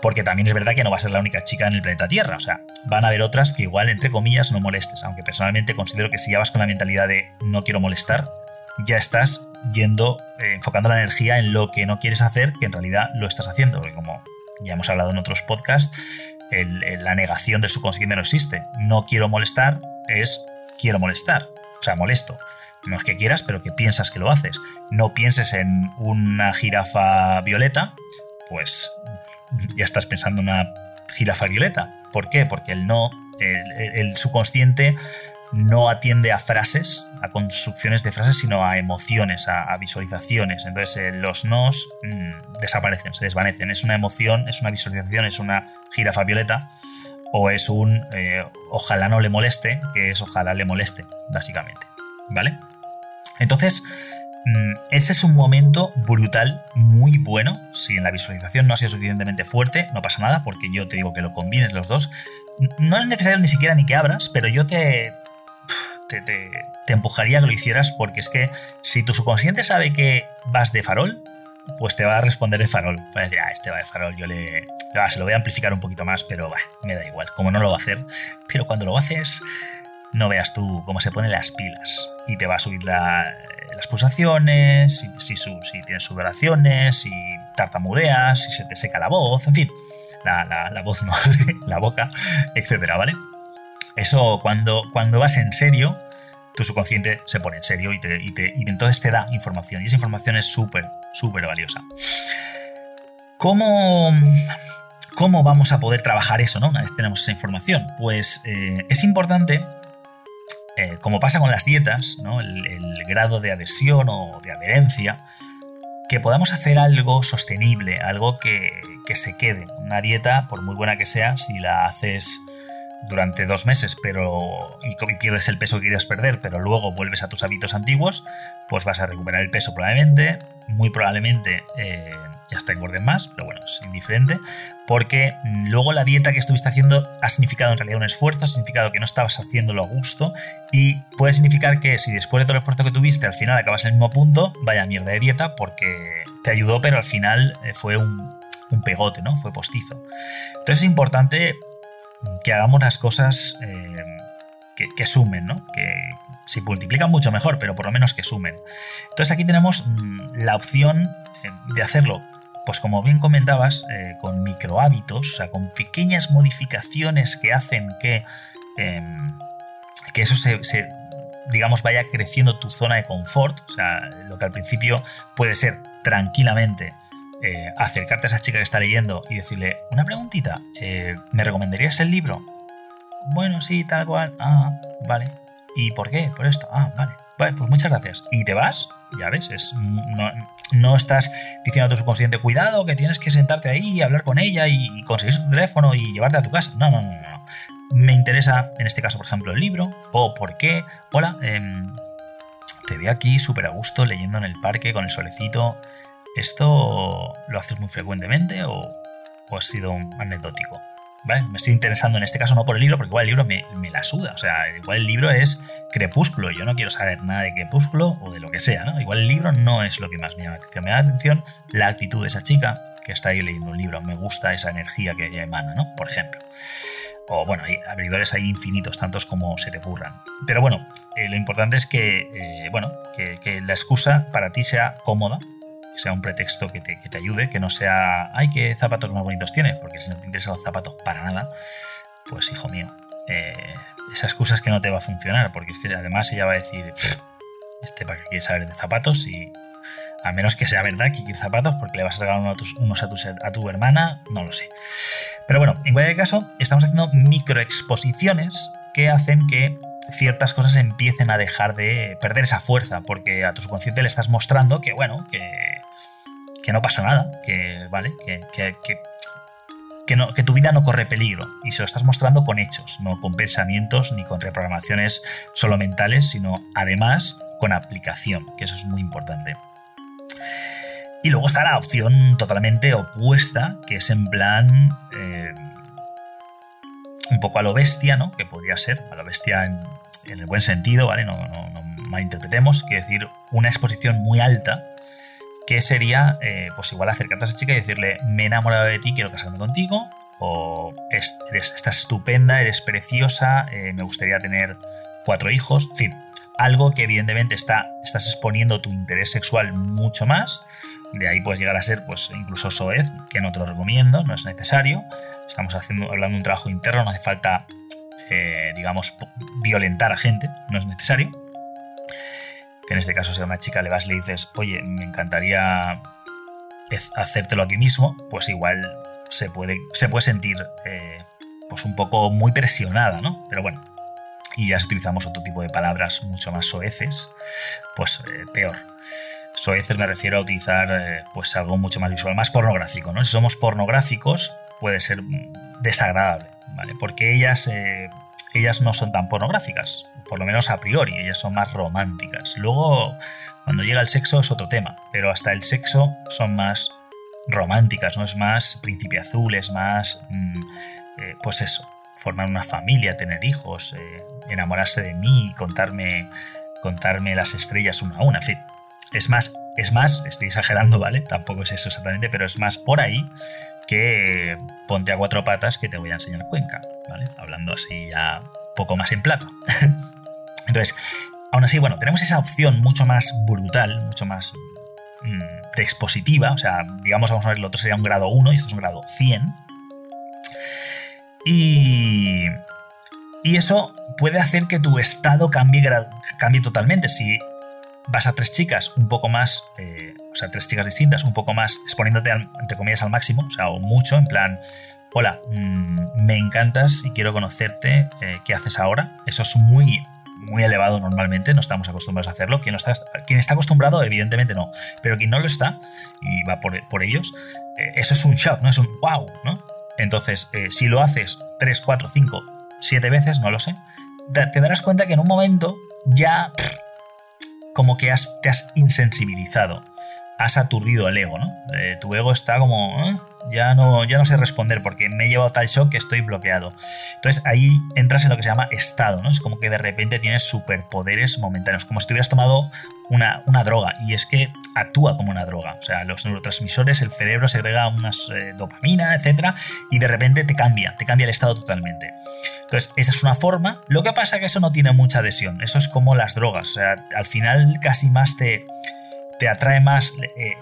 porque también es verdad que no va a ser la única chica en el planeta Tierra, o sea, van a haber otras que igual, entre comillas, no molestes, aunque personalmente considero que si ya vas con la mentalidad de no quiero molestar, ya estás yendo, eh, enfocando la energía en lo que no quieres hacer, que en realidad lo estás haciendo, porque como ya hemos hablado en otros podcasts, la negación del subconsciente no existe. No quiero molestar es quiero molestar, o sea, molesto. No es que quieras, pero que piensas que lo haces. No pienses en una jirafa violeta, pues ya estás pensando en una jirafa violeta. ¿Por qué? Porque el no, el, subconsciente no atiende a frases, a construcciones de frases, sino a emociones, a, visualizaciones. Entonces eh, los nos mm, desaparecen, se desvanecen. Es una emoción, es una visualización, es una jirafa violeta o es un eh, ojalá no le moleste, que es ojalá le moleste, básicamente. ¿Vale? Entonces, mm, ese es un momento brutal, muy bueno. Si en la visualización no ha sido suficientemente fuerte, no pasa nada, porque yo te digo que lo combines los dos. No es necesario ni siquiera ni que abras, pero yo te, te, empujaría a que lo hicieras, porque es que si tu subconsciente sabe que vas de farol, pues te va a responder de farol. Va a decir, ah, este va de farol, yo le. Se lo voy a amplificar un poquito más, pero me da igual, como no lo va a hacer. Pero cuando lo haces, no veas tú cómo se ponen las pilas. Y te va a subir las pulsaciones, si, si, tienes sudoraciones, si tartamudeas, si se te seca la voz, en fin. La, la voz no, la boca, etcétera, ¿vale? Eso cuando, cuando vas en serio, tu subconsciente se pone en serio y, te, y, te, y entonces te da información. Y esa información es súper, súper valiosa. ¿Cómo, ¿Cómo vamos a poder trabajar eso, ¿no? Una vez tenemos esa información. Pues eh, es importante, eh, como pasa con las dietas, ¿no? el, grado de adhesión o de adherencia, que podamos hacer algo sostenible, algo que, que se quede. Una dieta, por muy buena que sea, si la haces durante dos meses pero y, pierdes el peso que querías perder, pero luego vuelves a tus hábitos antiguos, pues vas a recuperar el peso probablemente, muy probablemente eh, ya está engorden más, pero bueno, es indiferente, porque luego la dieta que estuviste haciendo ha significado en realidad un esfuerzo, ha significado que no estabas haciéndolo a gusto y puede significar que si después de todo el esfuerzo que tuviste al final acabas en el mismo punto, vaya mierda de dieta porque te ayudó, pero al final eh, fue un, un pegote, ¿no? Fue postizo. Entonces es importante que hagamos las cosas eh, que, sumen, ¿no? Que si multiplican mucho mejor, pero por lo menos que sumen. Entonces aquí tenemos mm, la opción eh, de hacerlo, pues como bien comentabas, eh, con micro hábitos, o sea, con pequeñas modificaciones que hacen que, em, que eso se, digamos, vaya creciendo tu zona de confort, o sea, lo que al principio puede ser tranquilamente eh, acercarte a esa chica que está leyendo y decirle, una preguntita, eh, ¿me recomendarías el libro? Bueno, sí, tal cual. Ah, vale. ¿Y por qué? Por esto. Ah, vale. Pues muchas gracias. Y te vas, ya ves, es, no, estás diciendo a tu subconsciente, cuidado, que tienes que sentarte ahí y hablar con ella y conseguir su teléfono y llevarte a tu casa. No, no, no, no. Me interesa, en este caso, por ejemplo, el libro, o por qué. Hola, em, te veo aquí súper a gusto leyendo en el parque con el solecito. ¿Esto lo haces muy frecuentemente o, o ha sido anecdótico? Me estoy interesando en este caso no por el libro, porque igual el libro me, me, la suda. O sea, igual el libro es crepúsculo. Yo no quiero saber nada de crepúsculo o de lo que sea, ¿no? Igual el libro no es lo que más me llama la atención. Me llama la atención la actitud de esa chica que está ahí leyendo un libro. Me gusta esa energía que ella emana, ¿no? Por ejemplo. O bueno, hay abridores ahí infinitos, tantos como se te ocurran. Pero bueno, eh, lo importante es que, eh, bueno, que, que la excusa para ti sea cómoda, sea un pretexto que te, que te, ayude, que no sea, ay, qué zapatos más bonitos tienes, porque si no te interesan los zapatos para nada, pues hijo mío, eh, esa excusa es que no te va a funcionar, porque es que además ella va a decir, este para qué quiere saber de zapatos y a menos que sea verdad que quiere zapatos porque le vas a regalar unos a, tu, a tu hermana, no lo sé. Pero bueno, en cualquier caso, estamos haciendo microexposiciones que hacen que ciertas cosas empiecen a dejar de perder esa fuerza, porque a tu subconsciente le estás mostrando que, bueno, que, que no pasa nada, que, ¿vale? Que, que, no, que tu vida no corre peligro y se lo estás mostrando con hechos, no con pensamientos ni con reprogramaciones solo mentales, sino además con aplicación, que eso es muy importante. Y luego está la opción totalmente opuesta, que es en plan eh, un poco a lo bestia, ¿no? Que podría ser, a lo bestia en, el buen sentido, ¿vale? No, no, no malinterpretemos, quiere decir una exposición muy alta que sería, eh, pues igual acercarte a esa chica y decirle, me he enamorado de ti, quiero casarme contigo, o eres, estás estupenda, eres preciosa, eh, me gustaría tener cuatro hijos, en fin, algo que evidentemente está, estás exponiendo tu interés sexual mucho más, de ahí puedes llegar a ser pues incluso soez, que no te lo recomiendo, no es necesario, estamos haciendo, hablando de un trabajo interno, no hace falta, eh, digamos, violentar a gente, no es necesario, que en este caso sea una chica, le vas y le dices, oye, me encantaría hacértelo aquí mismo, pues igual se puede, se puede sentir eh, pues un poco muy presionada, ¿no? Pero bueno, y ya si utilizamos otro tipo de palabras mucho más soeces, pues eh, peor. Soeces me refiero a utilizar eh, pues algo mucho más visual, más pornográfico, ¿no? Si somos pornográficos puede ser desagradable, ¿vale? Porque ellas, eh, ellas no son tan pornográficas, por lo menos a priori, ellas son más románticas. Luego, cuando llega el sexo es otro tema, pero hasta el sexo son más románticas, ¿no? Es más príncipe azul, es más, mm, eh, pues eso, formar una familia, tener hijos, enamorarse de mí, contarme, contarme las estrellas una a una, en fin. Es más, es más, estoy exagerando, ¿vale? Tampoco es eso exactamente, pero es más por ahí que ponte a cuatro patas que te voy a enseñar Cuenca, ¿vale? Hablando así ya poco más en plata. Entonces, aún así, bueno, tenemos esa opción mucho más brutal, mucho más mm, expositiva, o sea, digamos, vamos a ver, lo otro sería un grado 1 y esto es un grado 100. Y, y eso puede hacer que tu estado cambie, cambie totalmente. Si vas a tres chicas un poco más, eh, o sea, tres chicas distintas, un poco más exponiéndote, entre comillas, al máximo, o sea, o mucho, en plan, hola, mm, me encantas y quiero conocerte, eh, ¿qué haces ahora? Eso es muy, muy elevado normalmente, no estamos acostumbrados a hacerlo. Quien, está, está acostumbrado, evidentemente no, pero quien no lo está y va por, ellos, eh, eso es un shock, ¿no? Es un wow, ¿no? Entonces, si lo haces 3, 4, 5, 7 veces, no lo sé, te darás cuenta que en un momento ya como que te has insensibilizado, has aturdido el ego, ¿no? Eh, tu ego está como, ¿eh? ya, no, ya no sé responder porque me he llevado tal shock que estoy bloqueado. Entonces ahí entras en lo que se llama estado, ¿no? Es como que de repente tienes superpoderes momentáneos, como si hubieras tomado una, una, droga, y es que actúa como una droga. O sea, los neurotransmisores, el cerebro segrega unas eh, dopamina, etcétera, y de repente te cambia, te cambia el estado totalmente. Entonces, esa es una forma. Lo que pasa es que eso no tiene mucha adhesión. Eso es como las drogas. O sea, al final casi más te, te atrae más eh, eh,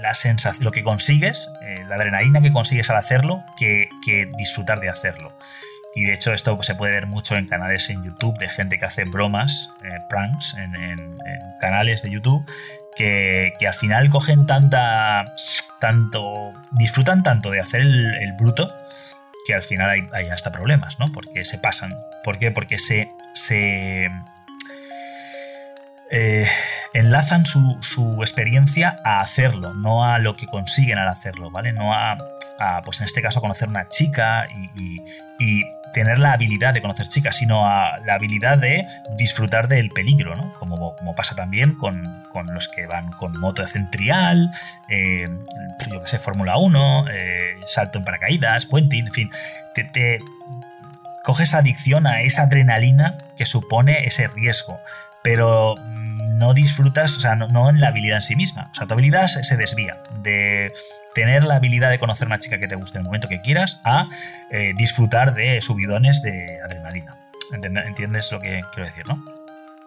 la sensación, lo que consigues, eh, la adrenalina que consigues al hacerlo, que, disfrutar de hacerlo. Y de hecho esto se puede ver mucho en canales en YouTube de gente que hace bromas, pranks, en, canales de YouTube, que, al final cogen tanta, tanto, disfrutan tanto de hacer el bruto, que al final hay, hasta problemas, ¿no? Porque se pasan. ¿Por qué? Porque se, se eh, enlazan su, experiencia a hacerlo, no a lo que consiguen al hacerlo, ¿vale? No a, pues en este caso, conocer una chica y, tener la habilidad de conocer chicas, sino a la habilidad de disfrutar del peligro, ¿no? Como, pasa también con, los que van con moto de centrial, eh, yo que sé, Fórmula 1, eh, salto en paracaídas, puenting, en fin, te, te coges adicción a esa adrenalina que supone ese riesgo, pero no disfrutas, o sea, no, en la habilidad en sí misma. O sea, tu habilidad se, desvía de tener la habilidad de conocer una chica que te guste en el momento que quieras a eh, disfrutar de subidones de adrenalina. ¿Entiendes lo que quiero decir, no?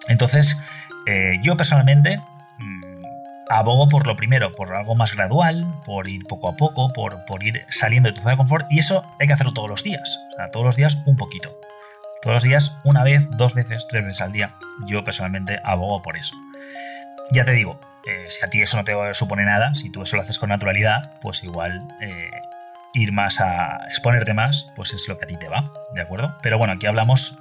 Entonces, eh, yo personalmente mm, abogo por lo primero, por algo más gradual, por ir poco a poco, por, por ir saliendo de tu zona de confort, y eso hay que hacerlo todos los días. O sea, todos los días un poquito. Todos los días, una vez, dos veces, tres veces al día. Yo personalmente abogo por eso. Ya te digo, eh, si a ti eso no te supone nada, si tú eso lo haces con naturalidad, pues igual eh, ir más a exponerte más, pues es lo que a ti te va, ¿de acuerdo? Pero bueno, aquí hablamos,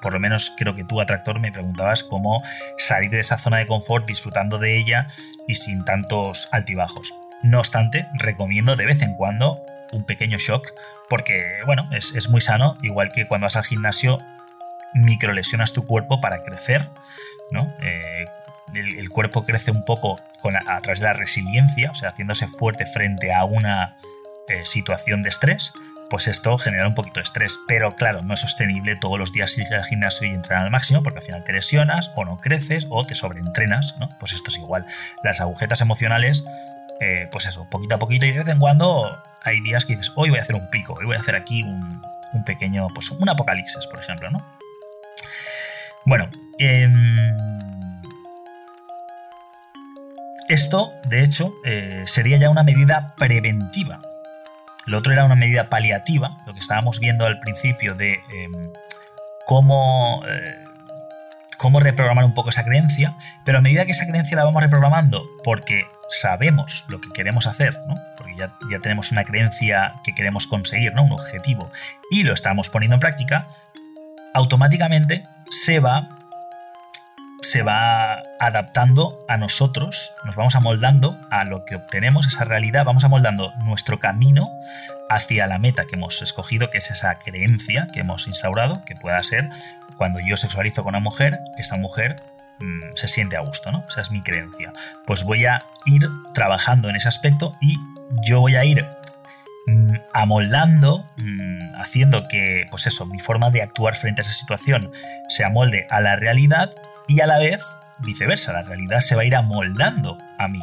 por lo menos creo que tú, atractor, me preguntabas cómo salir de esa zona de confort disfrutando de ella y sin tantos altibajos. No obstante, recomiendo de vez en cuando un pequeño shock, porque, bueno, es, muy sano, igual que cuando vas al gimnasio, microlesionas tu cuerpo para crecer, ¿no? Eh, el, cuerpo crece un poco a, través de la resiliencia, o sea, haciéndose fuerte frente a una eh, situación de estrés, pues esto genera un poquito de estrés. Pero claro, no es sostenible todos los días ir al gimnasio y entrenar al máximo, porque al final te lesionas, o no creces, o te sobreentrenas, ¿no? Pues esto es igual. Las agujetas emocionales, eh, pues eso, poquito a poquito, y de vez en cuando hay días que dices, hoy voy a hacer un pico, hoy voy a hacer aquí un, pequeño, pues un apocalipsis, por ejemplo, ¿no? Bueno, em, esto, de hecho, eh, sería ya una medida preventiva. Lo otro era una medida paliativa, lo que estábamos viendo al principio de em, cómo, eh, cómo reprogramar un poco esa creencia, pero a medida que esa creencia la vamos reprogramando porque sabemos lo que queremos hacer, ¿no? porque ya, ya tenemos una creencia que queremos conseguir, ¿no? un objetivo, y lo estamos poniendo en práctica, automáticamente se va se va adaptando a nosotros, nos vamos amoldando a lo que obtenemos, esa realidad, vamos amoldando nuestro camino hacia la meta que hemos escogido, que es esa creencia que hemos instaurado, que pueda ser cuando yo sexualizo con una mujer, esta mujer mm, se siente a gusto, ¿no? Esa es mi creencia. Pues voy a ir trabajando en ese aspecto y yo voy a ir mm, amoldando, mm, haciendo que, pues eso, mi forma de actuar frente a esa situación se amolde a la realidad y a la vez viceversa, la realidad se va a ir amoldando a mí,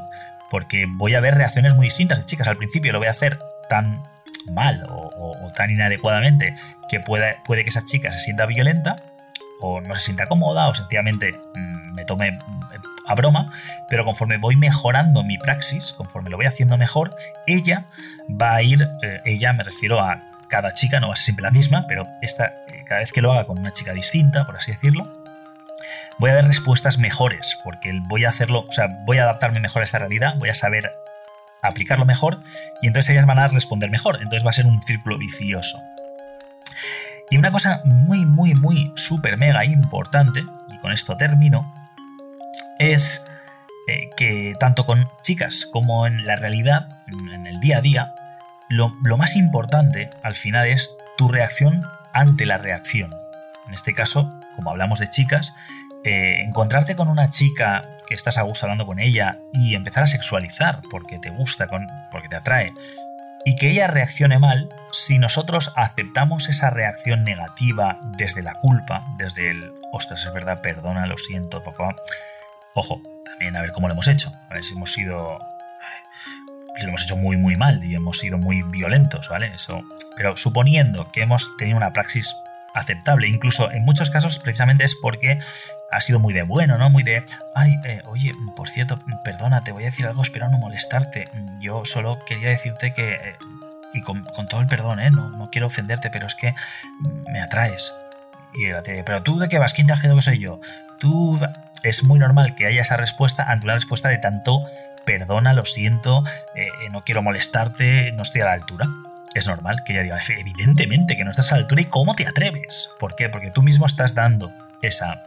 porque voy a ver reacciones muy distintas de chicas. Al principio lo voy a hacer tan mal o, tan inadecuadamente que puede, puede que esa chica se sienta violenta o no se sienta cómoda o sencillamente mm, me tome mm, a broma, pero conforme voy mejorando mi praxis, conforme lo voy haciendo mejor, ella va a ir, eh, ella me refiero a cada chica, no va a ser siempre la misma, pero esta, eh, cada vez que lo haga con una chica distinta, por así decirlo, voy a ver respuestas mejores, porque voy a hacerlo, o sea, voy a adaptarme mejor a esta realidad, voy a saber aplicarlo mejor y entonces ellas van a responder mejor, entonces va a ser un círculo vicioso. Y una cosa muy, muy, muy, súper, mega importante, y con esto termino, es eh, que tanto con chicas como en la realidad, en el día a día, lo, más importante al final es tu reacción ante la reacción. En este caso, como hablamos de chicas, eh, encontrarte con una chica que estás a gusto hablando con ella y empezar a sexualizar porque te gusta, porque te atrae, y que ella reaccione mal, si nosotros aceptamos esa reacción negativa desde la culpa, desde el, ostras, es verdad, perdona, lo siento, papá. Ojo, también a ver cómo lo hemos hecho. A ver si hemos sido. Si lo hemos hecho muy, muy mal y hemos sido muy violentos, ¿vale? Eso. Pero suponiendo que hemos tenido una praxis aceptable. Incluso en muchos casos precisamente es porque ha sido muy de bueno, ¿no? Muy de, ay, eh, oye, por cierto, perdona, te voy a decir algo, espero no molestarte. Yo solo quería decirte que, eh, y con, todo el perdón, ¿eh? No, no, quiero ofenderte, pero es que me atraes. Y pero tú de qué vas, ¿quién te ha que soy yo? Tú... Es muy normal que haya esa respuesta ante una respuesta de tanto, perdona, lo siento, eh, no quiero molestarte, no estoy a la altura es normal que ella diga, evidentemente que no estás a la altura y cómo te atreves. ¿Por qué? Porque tú mismo estás dando esa...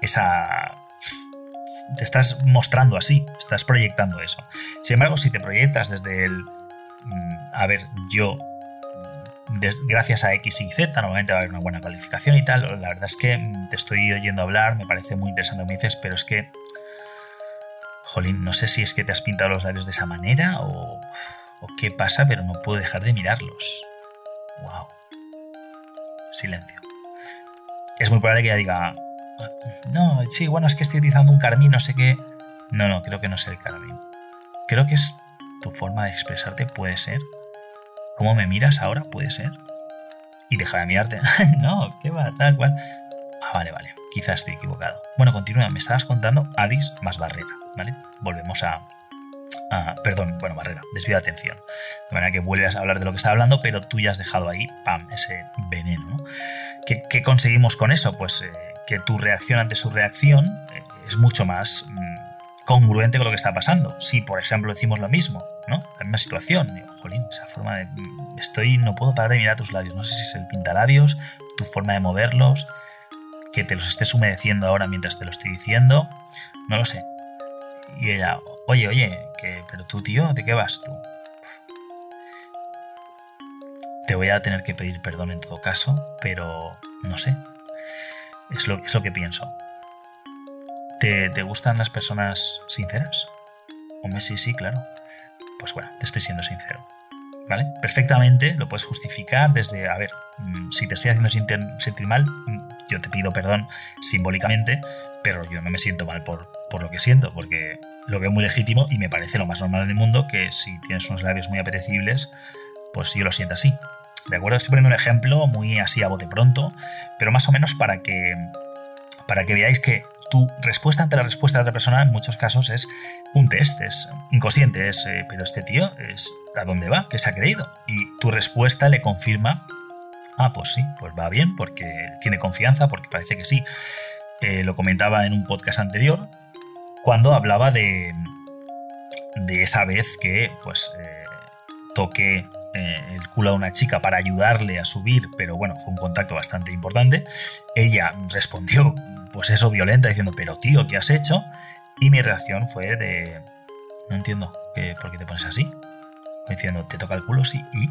esa... te estás mostrando así, estás proyectando eso. Sin embargo, si te proyectas desde el... Mm, a ver, yo... gracias a X y Z, normalmente va a haber una buena calificación y tal. La verdad es que mm, te estoy oyendo hablar, me parece muy interesante lo que me dices, pero es que... Jolín, no sé si es que te has pintado los labios de esa manera o o qué pasa, pero no puedo dejar de mirarlos. Wow. Silencio. Es muy probable que ella diga, no, sí, bueno, es que estoy utilizando un carmín, no sé qué. No, no, creo que no es el carmín. Creo que es tu forma de expresarte, puede ser. ¿Cómo me miras ahora? Puede ser. Y deja de mirarte. no, ¿qué va? Tal cual. Ah, vale, vale. Quizás estoy equivocado. Bueno, continúa. Me estabas contando Addis más Barrera, ¿vale? Volvemos a, Perdón, bueno, barrera, desvío de atención. De manera que vuelves a hablar de lo que está hablando, pero tú ya has dejado ahí, pam, ese veneno. ¿Qué, conseguimos con eso? Pues eh, que tu reacción ante su reacción eh, es mucho más mm, congruente con lo que está pasando. Si, por ejemplo, decimos lo mismo, ¿no? La misma situación, jolín, esa forma de. Mm, estoy, no puedo parar de mirar tus labios. No sé si es el pintalabios, tu forma de moverlos, que te los estés humedeciendo ahora mientras te lo estoy diciendo. No lo sé. Y ella, oye, oye, pero tú, tío, ¿de qué vas tú? Te voy a tener que pedir perdón en todo caso, pero no sé. Es lo, que pienso. ¿Te, ¿Te, gustan las personas sinceras? Hombre, sí, sí, claro. Pues bueno, te estoy siendo sincero. ¿Vale? Perfectamente lo puedes justificar desde, a ver, mm, si te estoy haciendo sentir mal, mm, yo te pido perdón simbólicamente, pero yo no me siento mal por, por lo que siento, porque lo veo muy legítimo y me parece lo más normal del mundo que si tienes unos labios muy apetecibles, pues yo lo siento así. ¿De acuerdo? Estoy poniendo un ejemplo muy así a bote pronto, pero más o menos para que, para que veáis que tu respuesta ante la respuesta de otra persona en muchos casos es un test, es inconsciente, es, eh, pero este tío es a dónde va, que se ha creído. Y tu respuesta le confirma, ah, pues sí, pues va bien, porque tiene confianza, porque parece que sí. Eh, lo comentaba en un podcast anterior, cuando hablaba de, de esa vez que pues eh, toqué eh, el culo a una chica para ayudarle a subir, pero bueno, fue un contacto bastante importante. Ella respondió, pues eso, violenta, diciendo, pero tío, ¿qué has hecho? Y mi reacción fue de, no entiendo, ¿por qué te pones así? Diciendo, te toca el culo, sí, y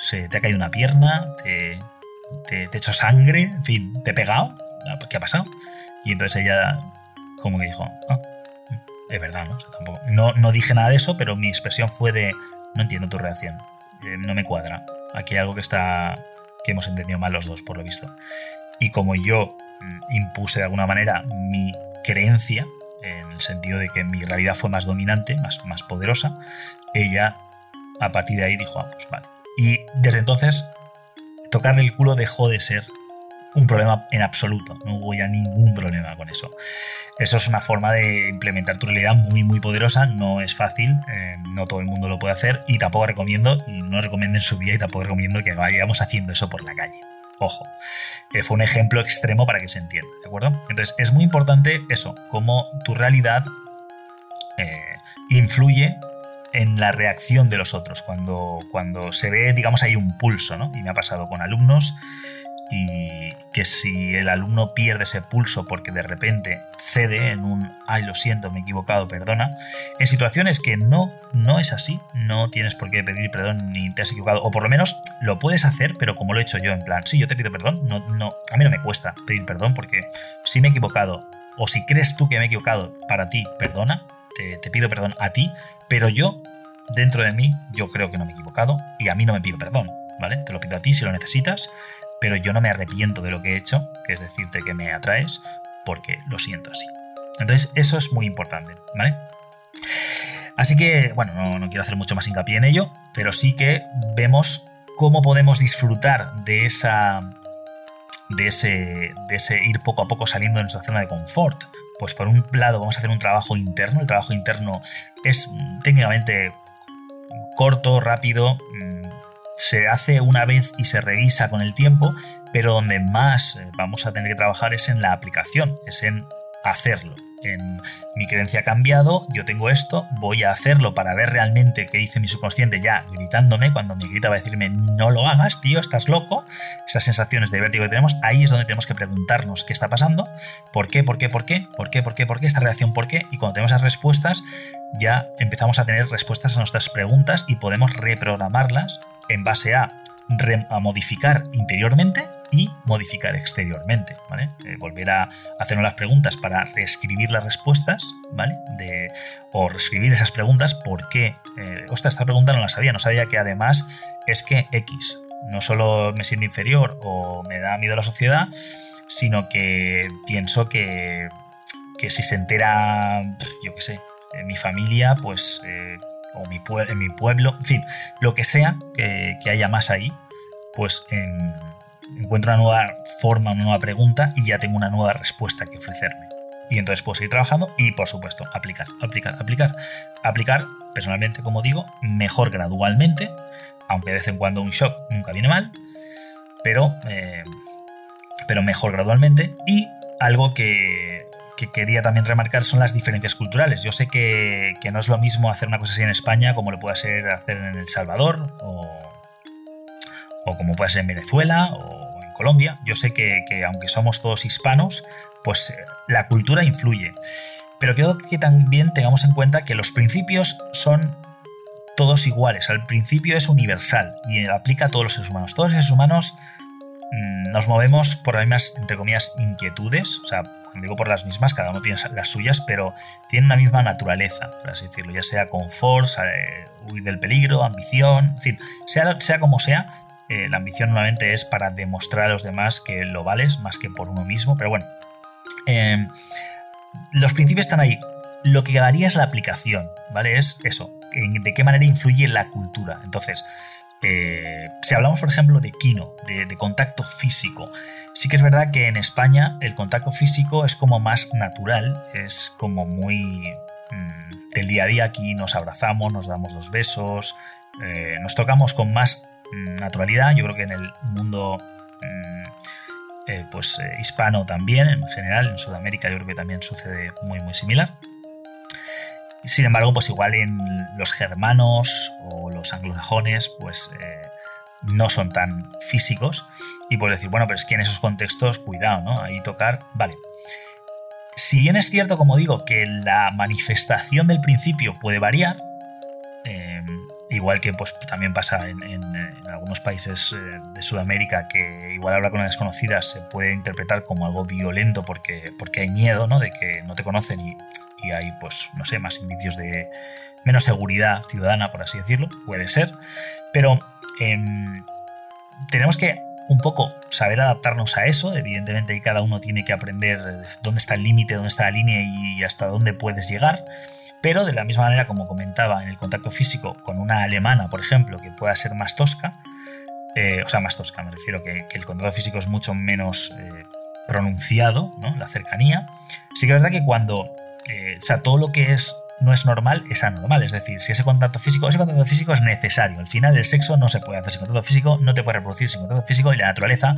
se te ha caído una pierna, te, te, he hecho sangre, en fin, te he pegado, ¿qué ha pasado? Y entonces ella como que dijo, ah, es verdad, ¿no? no, no dije nada de eso, pero mi expresión fue de, no entiendo tu reacción, eh, no me cuadra. Aquí hay algo que está, que hemos entendido mal los dos, por lo visto. Y como yo mm, impuse de alguna manera mi creencia, en el sentido de que mi realidad fue más dominante, más, más poderosa, ella a partir de ahí dijo, ah, pues vale. Y desde entonces, tocarle el culo dejó de ser un problema en absoluto, no hubo ya ningún problema con eso. Eso es una forma de implementar tu realidad muy muy poderosa, no es fácil, eh, no todo el mundo lo puede hacer y tampoco recomiendo, no recomiendo en su vida y tampoco recomiendo que vayamos haciendo eso por la calle. Ojo, fue un ejemplo extremo para que se entienda, ¿de acuerdo? Entonces es muy importante eso, cómo tu realidad eh, influye en la reacción de los otros, cuando, cuando se ve, digamos, hay un pulso, ¿no? Y me ha pasado con alumnos y que si el alumno pierde ese pulso porque de repente cede en un ay lo siento me he equivocado perdona en situaciones que no no es así no tienes por qué pedir perdón ni te has equivocado o por lo menos lo puedes hacer pero como lo he hecho yo en plan sí yo te pido perdón no no a mí no me cuesta pedir perdón porque si me he equivocado o si crees tú que me he equivocado para ti perdona te, te pido perdón a ti pero yo dentro de mí yo creo que no me he equivocado y a mí no me pido perdón vale te lo pido a ti si lo necesitas pero yo no me arrepiento de lo que he hecho, que es decirte que me atraes, porque lo siento así. Entonces, eso es muy importante, ¿vale? Así que, bueno, no, quiero hacer mucho más hincapié en ello, pero sí que vemos cómo podemos disfrutar de esa. De ese, de ese ir poco a poco saliendo de nuestra zona de confort. Pues por un lado vamos a hacer un trabajo interno. El trabajo interno es técnicamente corto, rápido, se hace una vez y se revisa con el tiempo, pero donde más eh, vamos a tener que trabajar es en la aplicación, es en hacerlo. En mi creencia ha cambiado, yo tengo esto, voy a hacerlo para ver realmente qué dice mi subconsciente ya gritándome, cuando me grita va a decirme no lo hagas, tío, estás loco, esas sensaciones de vértigo que tenemos, ahí es donde tenemos que preguntarnos qué está pasando, por qué, por qué, por qué, por qué, por qué, por qué, esta reacción, por qué, y cuando tenemos esas respuestas ya empezamos a tener respuestas a nuestras preguntas y podemos reprogramarlas en base a, modificar interiormente y modificar exteriormente, ¿vale? Eh, volver a hacernos las preguntas para reescribir las respuestas, ¿vale? De, o reescribir esas preguntas, ¿por qué? Eh, ostras, esta pregunta no la sabía, no sabía que además es que X no solo me siento inferior o me da miedo la sociedad, sino que pienso que, que si se entera, yo qué sé, mi familia, pues eh, o mi en mi pueblo, en fin, lo que sea que, haya más ahí, pues encuentro una nueva forma, una nueva pregunta y ya tengo una nueva respuesta que ofrecerme. Y entonces puedo seguir trabajando y, por supuesto, aplicar, aplicar, aplicar. Aplicar, personalmente, como digo, mejor gradualmente, aunque de vez en cuando un shock nunca viene mal, pero, eh, pero mejor gradualmente. Y algo que, que quería también remarcar son las diferencias culturales. Yo sé que, no es lo mismo hacer una cosa así en España como lo puede ser hacer en El Salvador o, como puede ser en Venezuela o en Colombia. Yo sé que, aunque somos todos hispanos, pues eh, la cultura influye. Pero creo que también tengamos en cuenta que los principios son todos iguales. El principio es universal y aplica a todos los seres humanos. Todos los seres humanos mm, nos movemos por las mismas, entre comillas, inquietudes. O sea, digo por las mismas, cada uno tiene las suyas, pero tiene una misma naturaleza, por así decirlo, ya sea confort, huir del peligro, ambición, en fin, sea, sea como sea, eh, la ambición nuevamente es para demostrar a los demás que lo vales más que por uno mismo, pero bueno, em, los principios están ahí. Lo que haría es la aplicación, ¿vale? Es eso, de qué manera influye la cultura. Entonces, eh, si hablamos, por ejemplo, de kino, de, contacto físico, sí que es verdad que en España el contacto físico es como más natural, es como muy mm, del día a día. Aquí nos abrazamos, nos damos los besos, eh, nos tocamos con más mm, naturalidad. Yo creo que en el mundo mm, eh, pues, hispano también, en general, en Sudamérica yo creo que también sucede muy, muy similar. Sin embargo, pues igual en los germanos o los anglosajones, pues eh, no son tan físicos. Y puedes decir, bueno, pero es que en esos contextos, cuidado, ¿no? Ahí tocar, vale. Si bien es cierto, como digo, que la manifestación del principio puede variar, eh, igual que pues, también pasa en, algunos países eh, de Sudamérica, que igual hablar con una desconocida se puede interpretar como algo violento porque, porque hay miedo ¿no? de que no te conocen y, y hay, pues, no sé, más indicios de menos seguridad ciudadana, por así decirlo, puede ser, pero em, tenemos que un poco saber adaptarnos a eso. Evidentemente, cada uno tiene que aprender dónde está el límite, dónde está la línea y hasta dónde puedes llegar. Pero de la misma manera, como comentaba, en el contacto físico con una alemana, por ejemplo, que pueda ser más tosca, eh, o sea, más tosca, me refiero que, el contacto físico es mucho menos eh, pronunciado, ¿no? la cercanía. Sí que es verdad que cuando, eh, o sea, todo lo que es no es normal, es anormal. Es decir, si ese contacto físico, ese contacto físico es necesario. Al final, el sexo no se puede hacer sin contacto físico, no te puede reproducir sin contacto físico y la naturaleza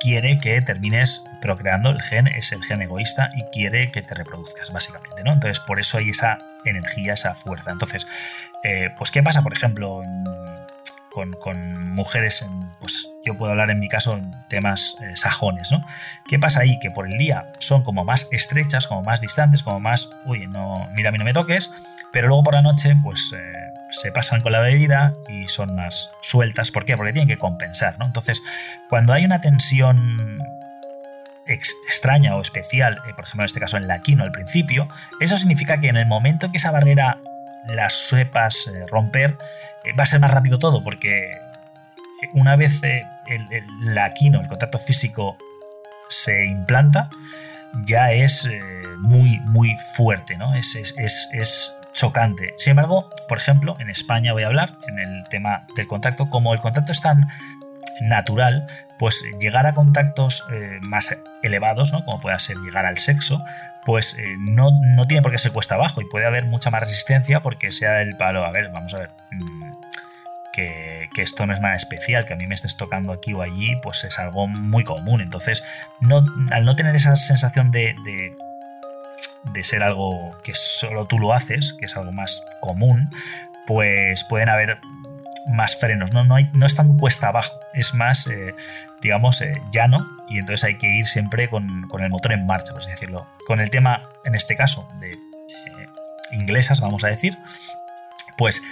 quiere que termines procreando. El gen es el gen egoísta y quiere que te reproduzcas, básicamente, ¿no? Entonces, por eso hay esa energía, esa fuerza. Entonces, eh, pues, ¿qué pasa, por ejemplo, con, mujeres, pues yo puedo hablar en mi caso en temas eh, sajones, ¿no? ¿Qué pasa ahí? Que por el día son como más estrechas, como más distantes, como más, uy, no, mira, a mí no me toques, pero luego por la noche, pues eh, se pasan con la bebida y son más sueltas. ¿Por qué? Porque tienen que compensar, ¿no? Entonces, cuando hay una tensión extraña o especial, eh, por ejemplo en este caso en la quino al principio, eso significa que en el momento en que esa barrera la sepas eh, romper, eh, va a ser más rápido todo, porque una vez el, la quino, el contacto físico, se implanta, ya es muy, muy fuerte, ¿no? Es, es, es, chocante. Sin embargo, por ejemplo, en España voy a hablar en el tema del contacto, como el contacto es tan natural, pues llegar a contactos eh, más elevados, ¿no? como pueda ser llegar al sexo, pues eh, no, tiene por qué ser cuesta abajo y puede haber mucha más resistencia porque sea el palo, a ver, vamos a ver, mm, que, esto no es nada especial, que a mí me estés tocando aquí o allí, pues es algo muy común. Entonces, no, al no tener esa sensación de, de ser algo que solo tú lo haces, que es algo más común, pues pueden haber más frenos, no, no, no es tan cuesta abajo, es más, eh, digamos, eh, llano y entonces hay que ir siempre con, el motor en marcha, por así decirlo. Con el tema, en este caso, de eh, inglesas, vamos a decir, pues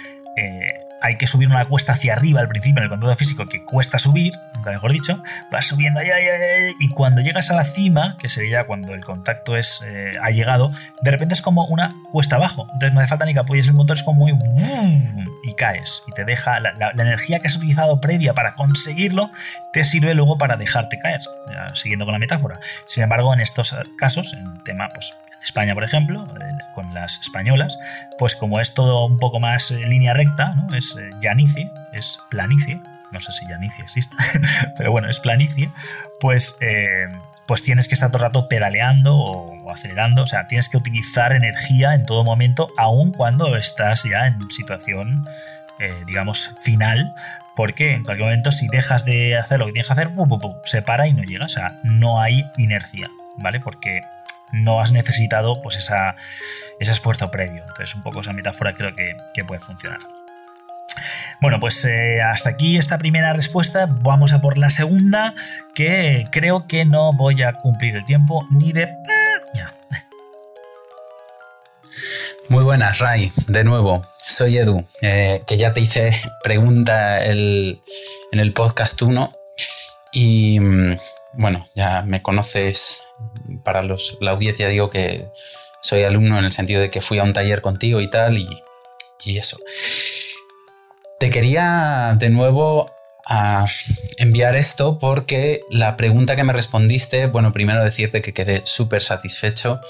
hay que subir una cuesta hacia arriba al principio en el contacto físico que cuesta subir, nunca mejor dicho, vas subiendo y cuando llegas a la cima, que sería cuando el contacto es, eh, ha llegado, de repente es como una cuesta abajo. Entonces no hace falta ni que apoyes el motor, es como muy... y caes. Y te deja la, energía que has utilizado previa para conseguirlo, te sirve luego para dejarte caer, siguiendo con la metáfora. Sin embargo, en estos casos, en tema pues, España, por ejemplo, eh, con las españolas, pues como es todo un poco más eh, línea recta, ¿no? es eh, llanicie, es planicie, no sé si llanicie existe, pero bueno, es planicie, pues, pues tienes que estar todo el rato pedaleando o, acelerando, o sea, tienes que utilizar energía en todo momento, aun cuando estás ya en situación, digamos, final, porque en cualquier momento si dejas de hacer lo que tienes que hacer, se para y no llega, o sea, no hay inercia, ¿vale? Porque no has necesitado pues esa, ese esfuerzo previo. Entonces, un poco esa metáfora creo que, puede funcionar. Bueno, pues eh, hasta aquí esta primera respuesta. Vamos a por la segunda, que creo que no voy a cumplir el tiempo ni de... Muy buenas, Ray. De nuevo, soy Edu, eh, que ya te hice pregunta en el podcast 1 y mm, bueno, ya me conoces para los, la audiencia, digo que soy alumno en el sentido de que fui a un taller contigo y tal, y, eso. Te quería de nuevo enviar esto porque la pregunta que me respondiste, bueno, primero decirte que quedé súper satisfecho,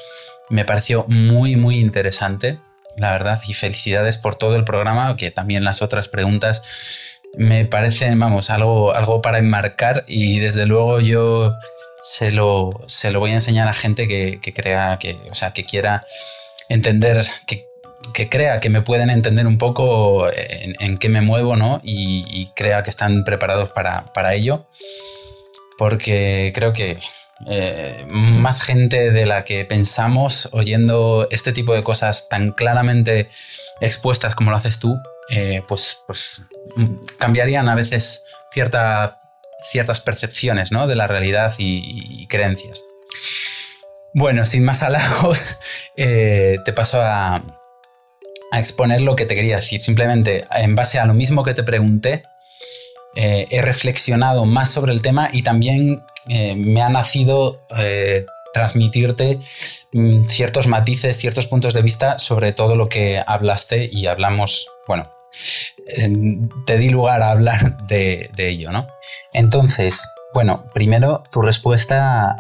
me pareció muy, muy interesante, la verdad, y felicidades por todo el programa, que también las otras preguntas me parecen, vamos, algo, algo para enmarcar y desde luego yo se lo, se lo voy a enseñar a gente que, crea, que, o sea, que quiera entender, que, crea que me pueden entender un poco en, qué me muevo, ¿no? Y, crea que están preparados para, ello. Porque creo que, eh, más gente de la que pensamos oyendo este tipo de cosas tan claramente expuestas como lo haces tú, eh, pues, pues mm, cambiarían a veces ciertas percepciones ¿no? de la realidad y, creencias. Bueno, sin más halagos, eh, te paso a exponer lo que te quería decir. Simplemente, en base a lo mismo que te pregunté, eh, he reflexionado más sobre el tema y también eh, me ha nacido eh, transmitirte mm, ciertos matices, ciertos puntos de vista sobre todo lo que hablaste y hablamos, bueno, te di lugar a hablar de, ello, ¿no? Entonces, bueno, primero tu respuesta,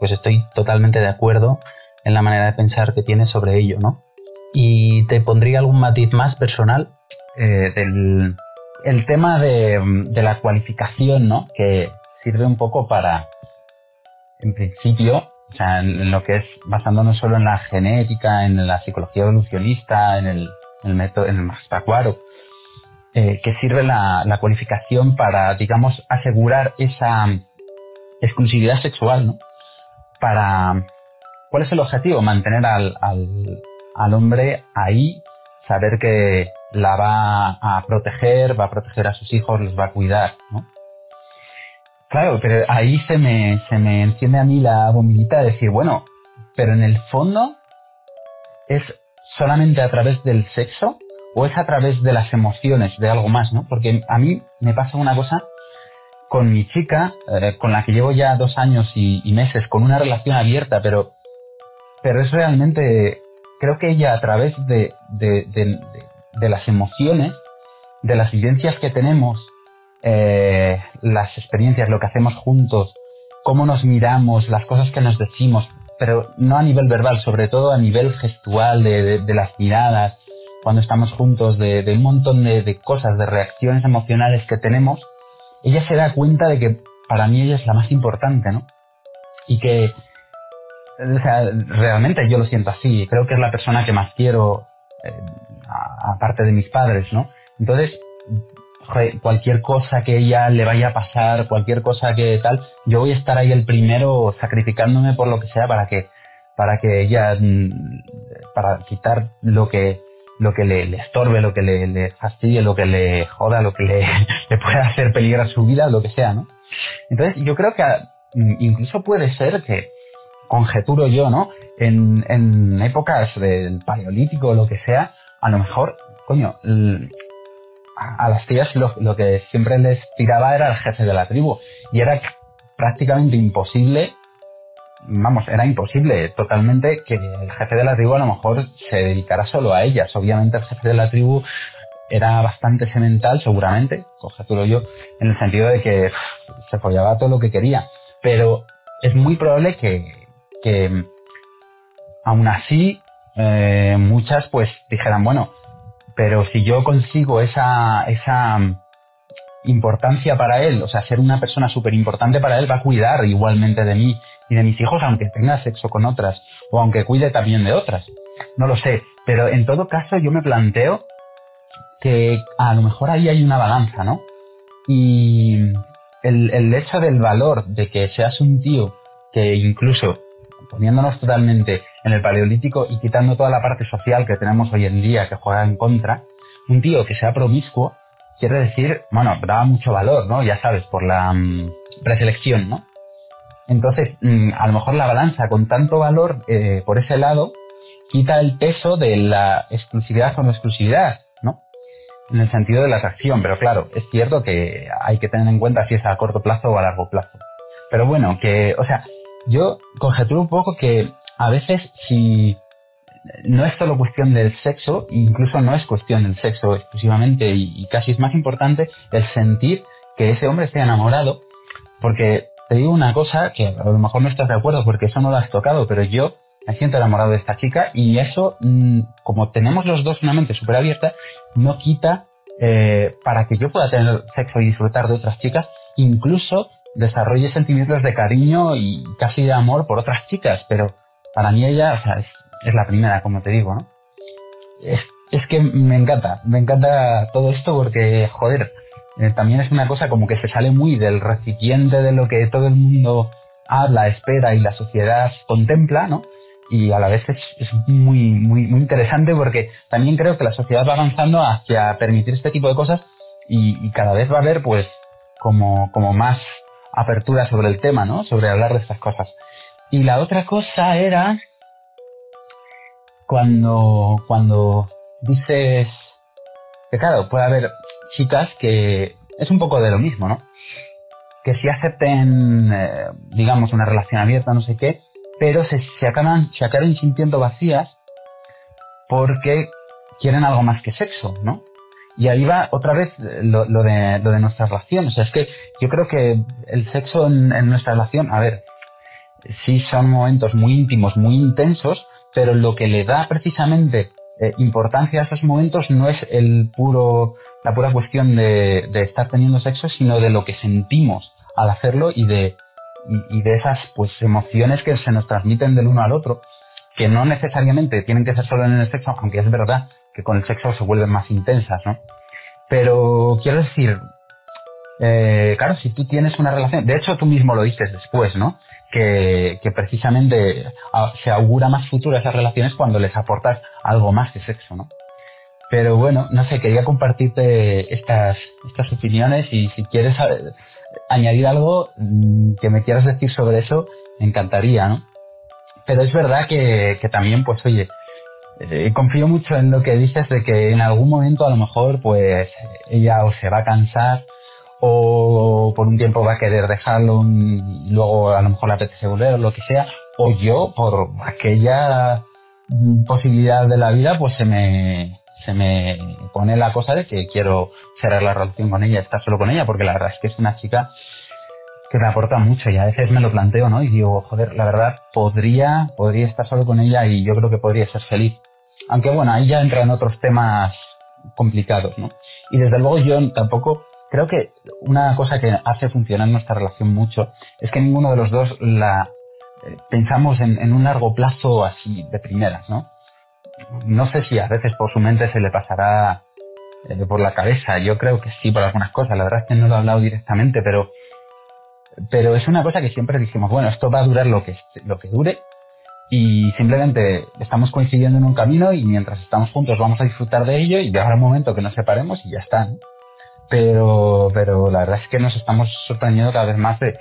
pues estoy totalmente de acuerdo en la manera de pensar que tienes sobre ello, ¿no? Y te pondría algún matiz más personal del, el tema de, la cualificación, ¿no? Que sirve un poco para, en principio, o sea, en, lo que es basándonos solo en la genética, en la psicología evolucionista, en el, método, en el Mastacuaro, eh, que sirve la, cualificación para, digamos, asegurar esa exclusividad sexual, ¿no? Para, ¿cuál es el objetivo? Mantener al, al hombre ahí, saber que la va a proteger, va a proteger a sus hijos, los va a cuidar, ¿no? Claro, pero ahí se me, se me enciende a mí la bombillita de decir, bueno, pero en el fondo es solamente a través del sexo o es a través de las emociones, de algo más, ¿no? Porque a mí me pasa una cosa con mi chica, eh, con la que llevo ya dos años y, meses, con una relación abierta, pero, pero es realmente, creo que ella a través de, de, de las emociones, de las vivencias que tenemos, eh, las experiencias, lo que hacemos juntos, cómo nos miramos, las cosas que nos decimos, pero no a nivel verbal, sobre todo a nivel gestual, de, las miradas, cuando estamos juntos, de, un montón de, cosas, de reacciones emocionales que tenemos, ella se da cuenta de que para mí ella es la más importante, ¿no? Y que, o sea, realmente yo lo siento así, creo que es la persona que más quiero, eh, aparte de mis padres, ¿no? Entonces, cualquier cosa que ella le vaya a pasar, cualquier cosa que tal, yo voy a estar ahí el primero sacrificándome por lo que sea para que, para que ella, mm, para quitar lo que, lo que le, estorbe, lo que le, le, fastidie, lo que le joda, lo que le, le pueda hacer peligrar su vida, lo que sea, ¿no? Entonces, yo creo que mm, incluso puede ser que, conjeturo yo, ¿no? En, en épocas del paleolítico o lo que sea, a lo mejor, coño, a las tías lo, que siempre les tiraba era el jefe de la tribu y era prácticamente imposible, vamos, era imposible totalmente que el jefe de la tribu a lo mejor se dedicara solo a ellas. Obviamente el jefe de la tribu era bastante semental, seguramente, conjeturo yo, en el sentido de que se follaba todo lo que quería. Pero es muy probable que, que aún así eh, muchas pues dijeran, bueno, pero si yo consigo esa, esa mm, importancia para él, o sea, ser una persona súper importante para él, va a cuidar igualmente de mí y de mis hijos, aunque tenga sexo con otras, o aunque cuide también de otras. No lo sé, pero en todo caso yo me planteo que a lo mejor ahí hay una balanza, ¿no? Y el, el hecho del valor de que seas un tío que incluso poniéndonos totalmente en el paleolítico y quitando toda la parte social que tenemos hoy en día que juega en contra, un tío que sea promiscuo quiere decir, bueno, daba mucho valor, ¿no? Ya sabes, por la mm, preselección, ¿no? Entonces, mm, a lo mejor la balanza con tanto valor eh, por ese lado quita el peso de la exclusividad o no exclusividad, ¿no? En el sentido de la atracción, pero claro, es cierto que hay que tener en cuenta si es a corto plazo o a largo plazo. Pero bueno, que, o sea, yo conjeturo un poco que a veces si no es solo cuestión del sexo, incluso no es cuestión del sexo exclusivamente y, casi es más importante el sentir que ese hombre esté enamorado, porque te digo una cosa que a lo mejor no estás de acuerdo porque eso no lo has tocado, pero yo me siento enamorado de esta chica y eso, mm, como tenemos los dos una mente súper abierta, no quita eh, para que yo pueda tener sexo y disfrutar de otras chicas, incluso desarrolle sentimientos de cariño y casi de amor por otras chicas, pero para mí ella, o sea, es, la primera, como te digo, ¿no? Es, es, que me encanta, me encanta todo esto porque, joder, eh, también es una cosa como que se sale muy del recipiente de lo que todo el mundo habla, espera y la sociedad contempla, ¿no? Y a la vez es, muy, muy, muy interesante porque también creo que la sociedad va avanzando hacia permitir este tipo de cosas y, cada vez va a haber pues como, como más apertura sobre el tema, ¿no? Sobre hablar de estas cosas. Y la otra cosa era cuando, cuando dices que claro, puede haber chicas que es un poco de lo mismo, ¿no? Que si acepten, eh, digamos, una relación abierta, no sé qué, pero se, se, acaban, se acaban sintiendo vacías porque quieren algo más que sexo, ¿no? Y ahí va otra vez lo, de, lo de nuestras relaciones. O sea, es que yo creo que el sexo en, en nuestra relación, a ver, sí son momentos muy íntimos, muy intensos, pero lo que le da precisamente eh, importancia a esos momentos no es el puro, la pura cuestión de, estar teniendo sexo, sino de lo que sentimos al hacerlo y de, y, de esas pues emociones que se nos transmiten del uno al otro, que no necesariamente tienen que ser solo en el sexo, aunque es verdad que con el sexo se vuelven más intensas, ¿no? Pero quiero decir, eh, claro, si tú tienes una relación, de hecho tú mismo lo dices después, ¿no? que, precisamente ah, se augura más futuro esas relaciones cuando les aportas algo más que sexo, ¿no? Pero bueno, no sé, quería compartirte estas, estas opiniones y si quieres eh, añadir algo mm, que me quieras decir sobre eso, me encantaría, ¿no? Pero es verdad que, que también, pues oye, eh, confío mucho en lo que dices de que en algún momento a lo mejor pues ella o se va a cansar o por un tiempo va a querer dejarlo y luego a lo mejor le apetece volver o lo que sea, o yo por aquella posibilidad de la vida pues se me, se me pone la cosa de que quiero cerrar la relación con ella, estar solo con ella, porque la verdad es que es una chica que me aporta mucho y a veces me lo planteo, ¿no? Y digo, joder, la verdad podría, podría estar solo con ella y yo creo que podría ser feliz. Aunque bueno, ahí ya entran otros temas complicados, ¿no? Y desde luego yo tampoco creo que una cosa que hace funcionar nuestra relación mucho es que ninguno de los dos la eh, pensamos en, un largo plazo así de primeras, ¿no? No sé si a veces por su mente se le pasará eh, por la cabeza. Yo creo que sí por algunas cosas. La verdad es que no lo he hablado directamente, pero pero es una cosa que siempre dijimos, bueno, esto va a durar lo que lo que dure y simplemente estamos coincidiendo en un camino y mientras estamos juntos vamos a disfrutar de ello y llegará un momento que nos separemos y ya está pero, pero la verdad es que nos estamos sorprendiendo cada vez más de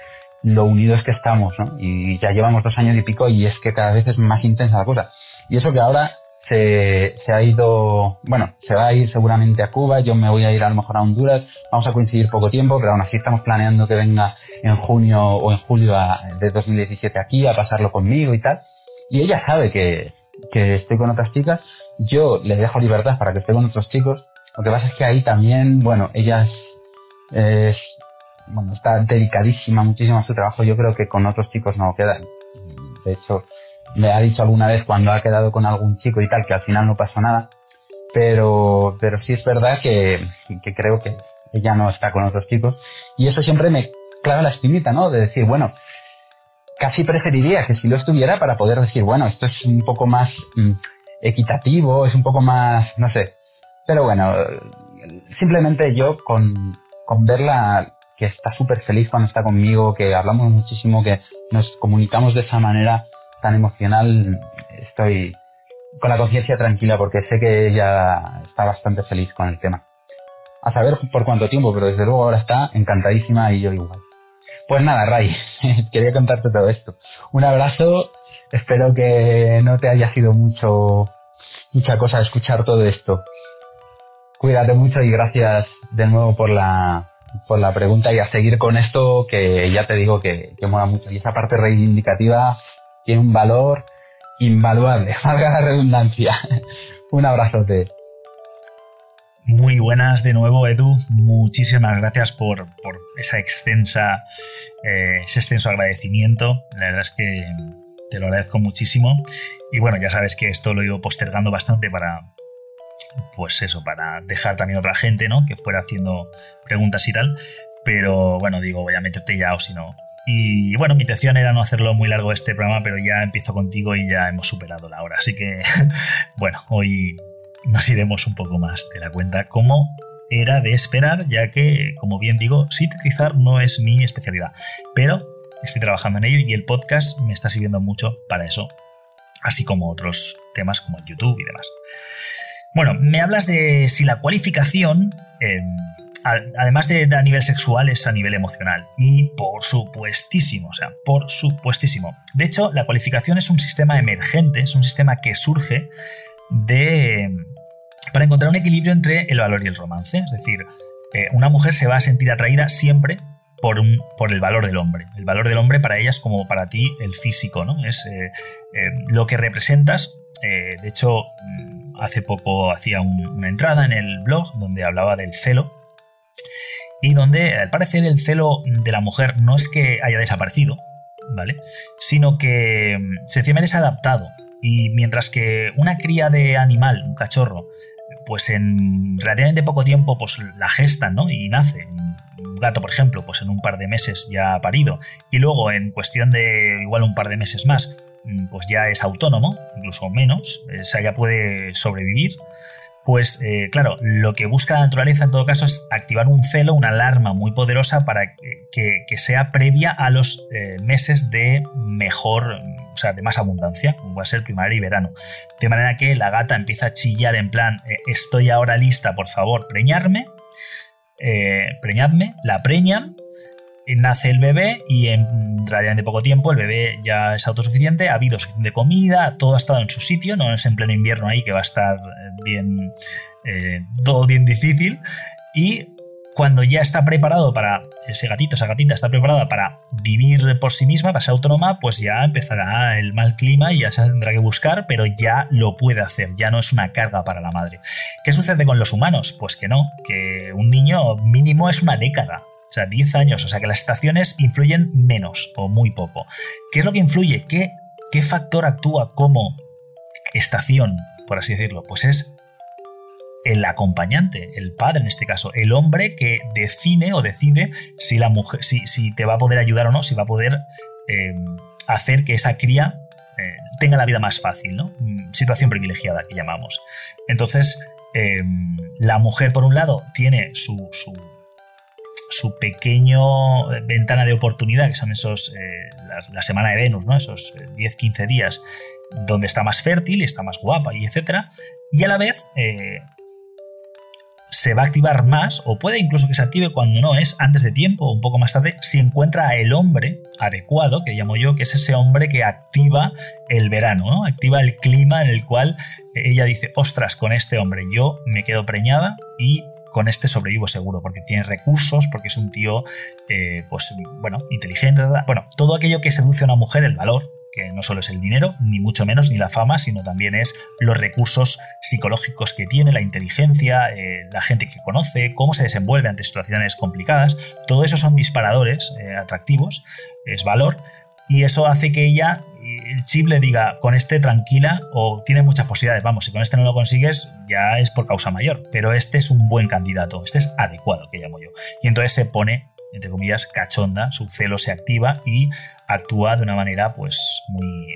lo unidos que estamos, ¿no? Y ya llevamos dos años y pico y es que cada vez es más intensa la cosa. Y eso que ahora se, se, ha ido, bueno, se va a ir seguramente a Cuba, yo me voy a ir a lo mejor a Honduras, vamos a coincidir poco tiempo, pero aún así estamos planeando que venga en junio o en julio de 2017 aquí a pasarlo conmigo y tal. Y ella sabe que, que estoy con otras chicas, yo le dejo libertad para que esté con otros chicos, lo que pasa es que ahí también, bueno, ella es, bueno, está dedicadísima muchísimo a su trabajo. Yo creo que con otros chicos no queda. De hecho, me ha dicho alguna vez cuando ha quedado con algún chico y tal que al final no pasó nada. Pero, pero sí es verdad que, que creo que ella no está con otros chicos. Y eso siempre me clava la espinita, ¿no? De decir, bueno, casi preferiría que si lo estuviera para poder decir, bueno, esto es un poco más mm, equitativo, es un poco más, no sé, pero bueno, simplemente yo con, verla que está súper feliz cuando está conmigo, que hablamos muchísimo, que nos comunicamos de esa manera tan emocional, estoy con la conciencia tranquila porque sé que ella está bastante feliz con el tema. A saber por cuánto tiempo, pero desde luego ahora está encantadísima y yo igual. Pues nada, Ray, quería contarte todo esto. Un abrazo, espero que no te haya sido mucho, mucha cosa escuchar todo esto. Cuídate mucho y gracias de nuevo por la, por la pregunta y a seguir con esto que ya te digo que, que mola mucho. Y esa parte reivindicativa tiene un valor invaluable, valga la redundancia. un abrazote. Muy buenas de nuevo, Edu. Muchísimas gracias por, por esa extensa, eh, ese extenso agradecimiento. La verdad es que te lo agradezco muchísimo. Y bueno, ya sabes que esto lo he ido postergando bastante para, pues eso, para dejar también otra gente, ¿no? Que fuera haciendo preguntas y tal. Pero bueno, digo, voy a meterte ya o si no. Y bueno, mi intención era no hacerlo muy largo este programa, pero ya empiezo contigo y ya hemos superado la hora. Así que, bueno, hoy nos iremos un poco más de la cuenta, como era de esperar, ya que, como bien digo, sintetizar no es mi especialidad. Pero estoy trabajando en ello y el podcast me está sirviendo mucho para eso, así como otros temas como YouTube y demás. Bueno, me hablas de si la cualificación, em, además de, a nivel sexual, es a nivel emocional. Y por supuestísimo, o sea, por supuestísimo. De hecho, la cualificación es un sistema emergente, es un sistema que surge de para encontrar un equilibrio entre el valor y el romance. Es decir, eh, una mujer se va a sentir atraída siempre por, un, por el valor del hombre. El valor del hombre para ellas como para ti el físico, ¿no? Es eh, eh, lo que representas. de hecho, hace poco hacía una entrada en el blog donde hablaba del celo y donde al parecer el celo de la mujer no es que haya desaparecido, ¿vale? Sino que mm, se ha adaptado. Y mientras que una cría de animal, un cachorro, pues en relativamente poco tiempo pues la gestan, ¿no? Y nace. Un gato, por ejemplo, pues en un par de meses ya ha parido. Y luego en cuestión de igual un par de meses más, pues ya es autónomo, incluso menos, o sea, ya puede sobrevivir, pues eh, claro, lo que busca la naturaleza en todo caso es activar un celo, una alarma muy poderosa para que, sea previa a los eh, meses de mejor, o sea, de más abundancia, como va a ser primavera y verano. De manera que la gata empieza a chillar en plan, eh, estoy ahora lista, por favor, preñarme, preñadme, la preñan nace el bebé y en relativamente poco tiempo el bebé ya es autosuficiente, ha habido suficiente comida, todo ha estado en su sitio, no es en pleno invierno ahí que va a estar bien, eh, todo bien difícil. Y cuando ya está preparado para, ese gatito, esa gatita está preparada para vivir por sí misma, para ser autónoma, pues ya empezará el mal clima y ya se tendrá que buscar, pero ya lo puede hacer, ya no es una carga para la madre. ¿Qué sucede con los humanos? Pues que no, que un niño mínimo es una década o sea, 10 años, o sea que las estaciones influyen menos o muy poco. ¿Qué es lo que influye? ¿Qué, qué factor actúa como estación, por así decirlo? Pues es el acompañante, el padre en este caso, el hombre que define o decide si la mujer, si, si te va a poder ayudar o no, si va a poder eh, hacer que esa cría eh, tenga la vida más fácil, ¿no? Mm, situación privilegiada que llamamos. Entonces, eh, la mujer, por un lado, tiene su su pequeño eh, ventana de oportunidad, que son esos, eh, la, semana de Venus, ¿no? esos 10-15 eh, días, donde está más fértil, está más guapa y etcétera, y a la vez se va a activar más, o puede incluso que se active cuando no es antes de tiempo o un poco más tarde, si encuentra el hombre adecuado, que llamo yo, que es ese hombre que activa el verano, ¿no? activa el clima en el cual ella dice, ostras, con este hombre yo me quedo preñada y con este sobrevivo seguro, porque tiene recursos, porque es un tío, eh, pues, bueno, inteligente, bueno, todo aquello que seduce a una mujer, el valor, que no solo es el dinero, ni mucho menos, ni la fama, sino también es los recursos psicológicos que tiene, la inteligencia, eh, la gente que conoce, cómo se desenvuelve ante situaciones complicadas. Todo eso son disparadores eh, atractivos, es valor, y eso hace que ella el chip le diga con este tranquila o tiene muchas posibilidades, vamos, si con este no lo consigues ya es por causa mayor, pero este es un buen candidato, este es adecuado que llamo yo. Y entonces se pone, entre comillas, cachonda, su celo se activa y actúa de una manera pues muy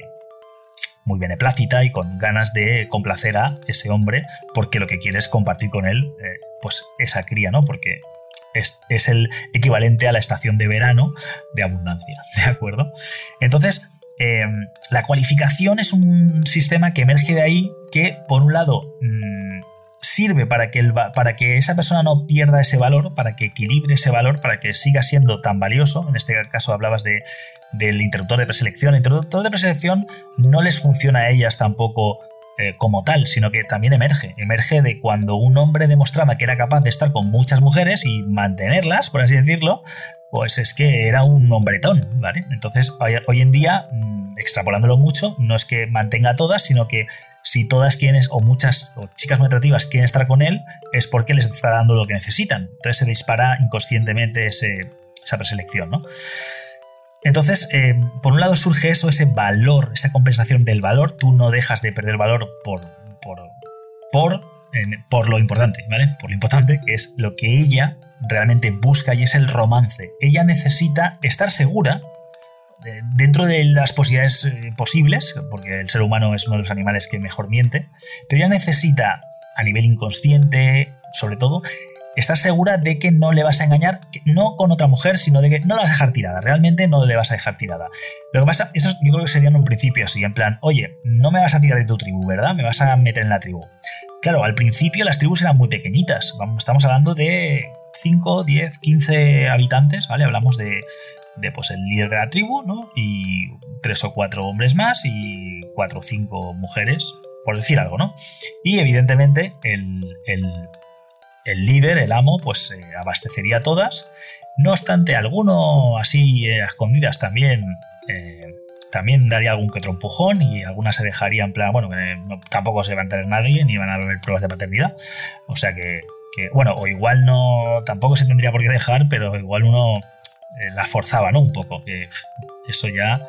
muy beneplácita y con ganas de complacer a ese hombre porque lo que quiere es compartir con él eh, pues esa cría, ¿no? Porque es, es, el equivalente a la estación de verano de abundancia, ¿de acuerdo? Entonces, Em, la cualificación es un sistema que emerge de ahí que, por un lado, mm, sirve para que, para que esa persona no pierda ese valor, para que equilibre ese valor, para que siga siendo tan valioso. En este caso hablabas de, del interruptor de preselección. El interruptor de preselección no les funciona a ellas tampoco eh, como tal, sino que también emerge. Emerge de cuando un hombre demostraba que era capaz de estar con muchas mujeres y mantenerlas, por así decirlo, pues es que era un hombretón, ¿vale? Entonces, hoy, en día, mm, extrapolándolo mucho, no es que mantenga todas, sino que si todas quieren, o muchas o chicas muy atractivas quieren estar con él, es porque les está dando lo que necesitan. Entonces se dispara inconscientemente esa preselección, ¿no? Entonces, eh, por un lado surge eso, ese valor, esa compensación del valor. Tú no dejas de perder valor por, por, por, por lo importante, ¿vale? Por lo importante, que es lo que ella realmente busca y es el romance. Ella necesita estar segura dentro de las posibilidades eh, posibles, porque el ser humano es uno de los animales que mejor miente, pero ella necesita a nivel inconsciente, sobre todo, estás segura de que no le vas a engañar, no con otra mujer, sino de que no la vas a dejar tirada, realmente no le vas a dejar tirada. Lo que pasa, eso yo creo que sería en un principio así, en plan, oye, no me vas a tirar de tu tribu, ¿verdad? Me vas a meter en la tribu. Claro, al principio las tribus eran muy pequeñitas, estamos hablando de 5, 10, 15 habitantes, ¿vale? Hablamos de, de pues, el líder de la tribu, ¿no? Y tres o cuatro hombres más y cuatro o cinco mujeres, por decir algo, ¿no? Y evidentemente el, el, líder, el amo, pues abastecería todas. No obstante, alguno así a escondidas también... Eh, también daría algún que otro empujón y algunas se dejarían en plan, bueno, que tampoco se va a enterar nadie ni van a haber pruebas de paternidad. O sea que, que, bueno, o igual no, tampoco se tendría por qué dejar, pero igual uno eh, la forzaba, ¿no? Un poco, que eso ya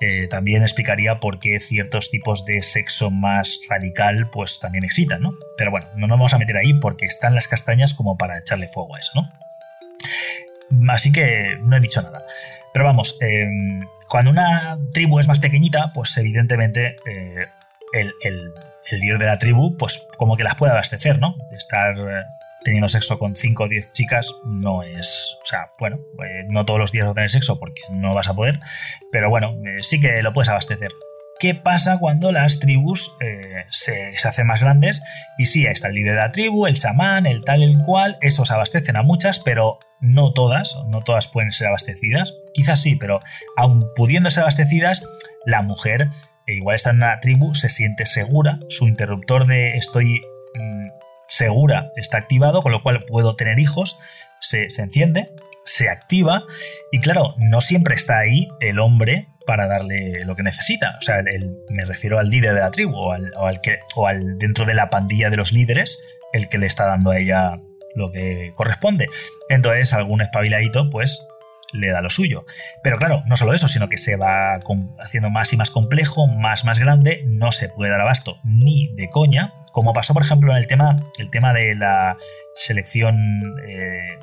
eh, también explicaría por qué ciertos tipos de sexo más radical pues también excitan, ¿no? Pero bueno, no nos vamos a meter ahí porque están las castañas como para echarle fuego a eso, ¿no? Así que no he dicho nada. Pero vamos, em, cuando una tribu es más pequeñita, pues evidentemente eh, el, el, líder de la tribu, pues como que las puede abastecer, ¿no? Estar teniendo sexo con 5 o 10 chicas no es, o sea, bueno, eh, no todos los días vas a tener sexo porque no vas a poder, pero bueno, eh, sí que lo puedes abastecer. ¿Qué pasa cuando las tribus eh, se, hacen más grandes? Y sí, está el líder de la tribu, el chamán, el tal, el cual, esos abastecen a muchas, pero no todas, no todas pueden ser abastecidas. Quizás sí, pero aun pudiendo ser abastecidas, la mujer, igual está en una tribu, se siente segura, su interruptor de estoy mm, segura está activado, con lo cual puedo tener hijos, se, enciende, se activa y claro, no siempre está ahí el hombre para darle lo que necesita. O sea, me refiero al líder de la tribu o al, que, o al dentro de la pandilla de los líderes, el que le está dando a ella lo que corresponde. Entonces, algún espabiladito, pues le da lo suyo. Pero claro, no solo eso, sino que se va haciendo más y más complejo, más más grande, no se puede dar abasto ni de coña, como pasó por ejemplo en el tema, el tema de la selección eh,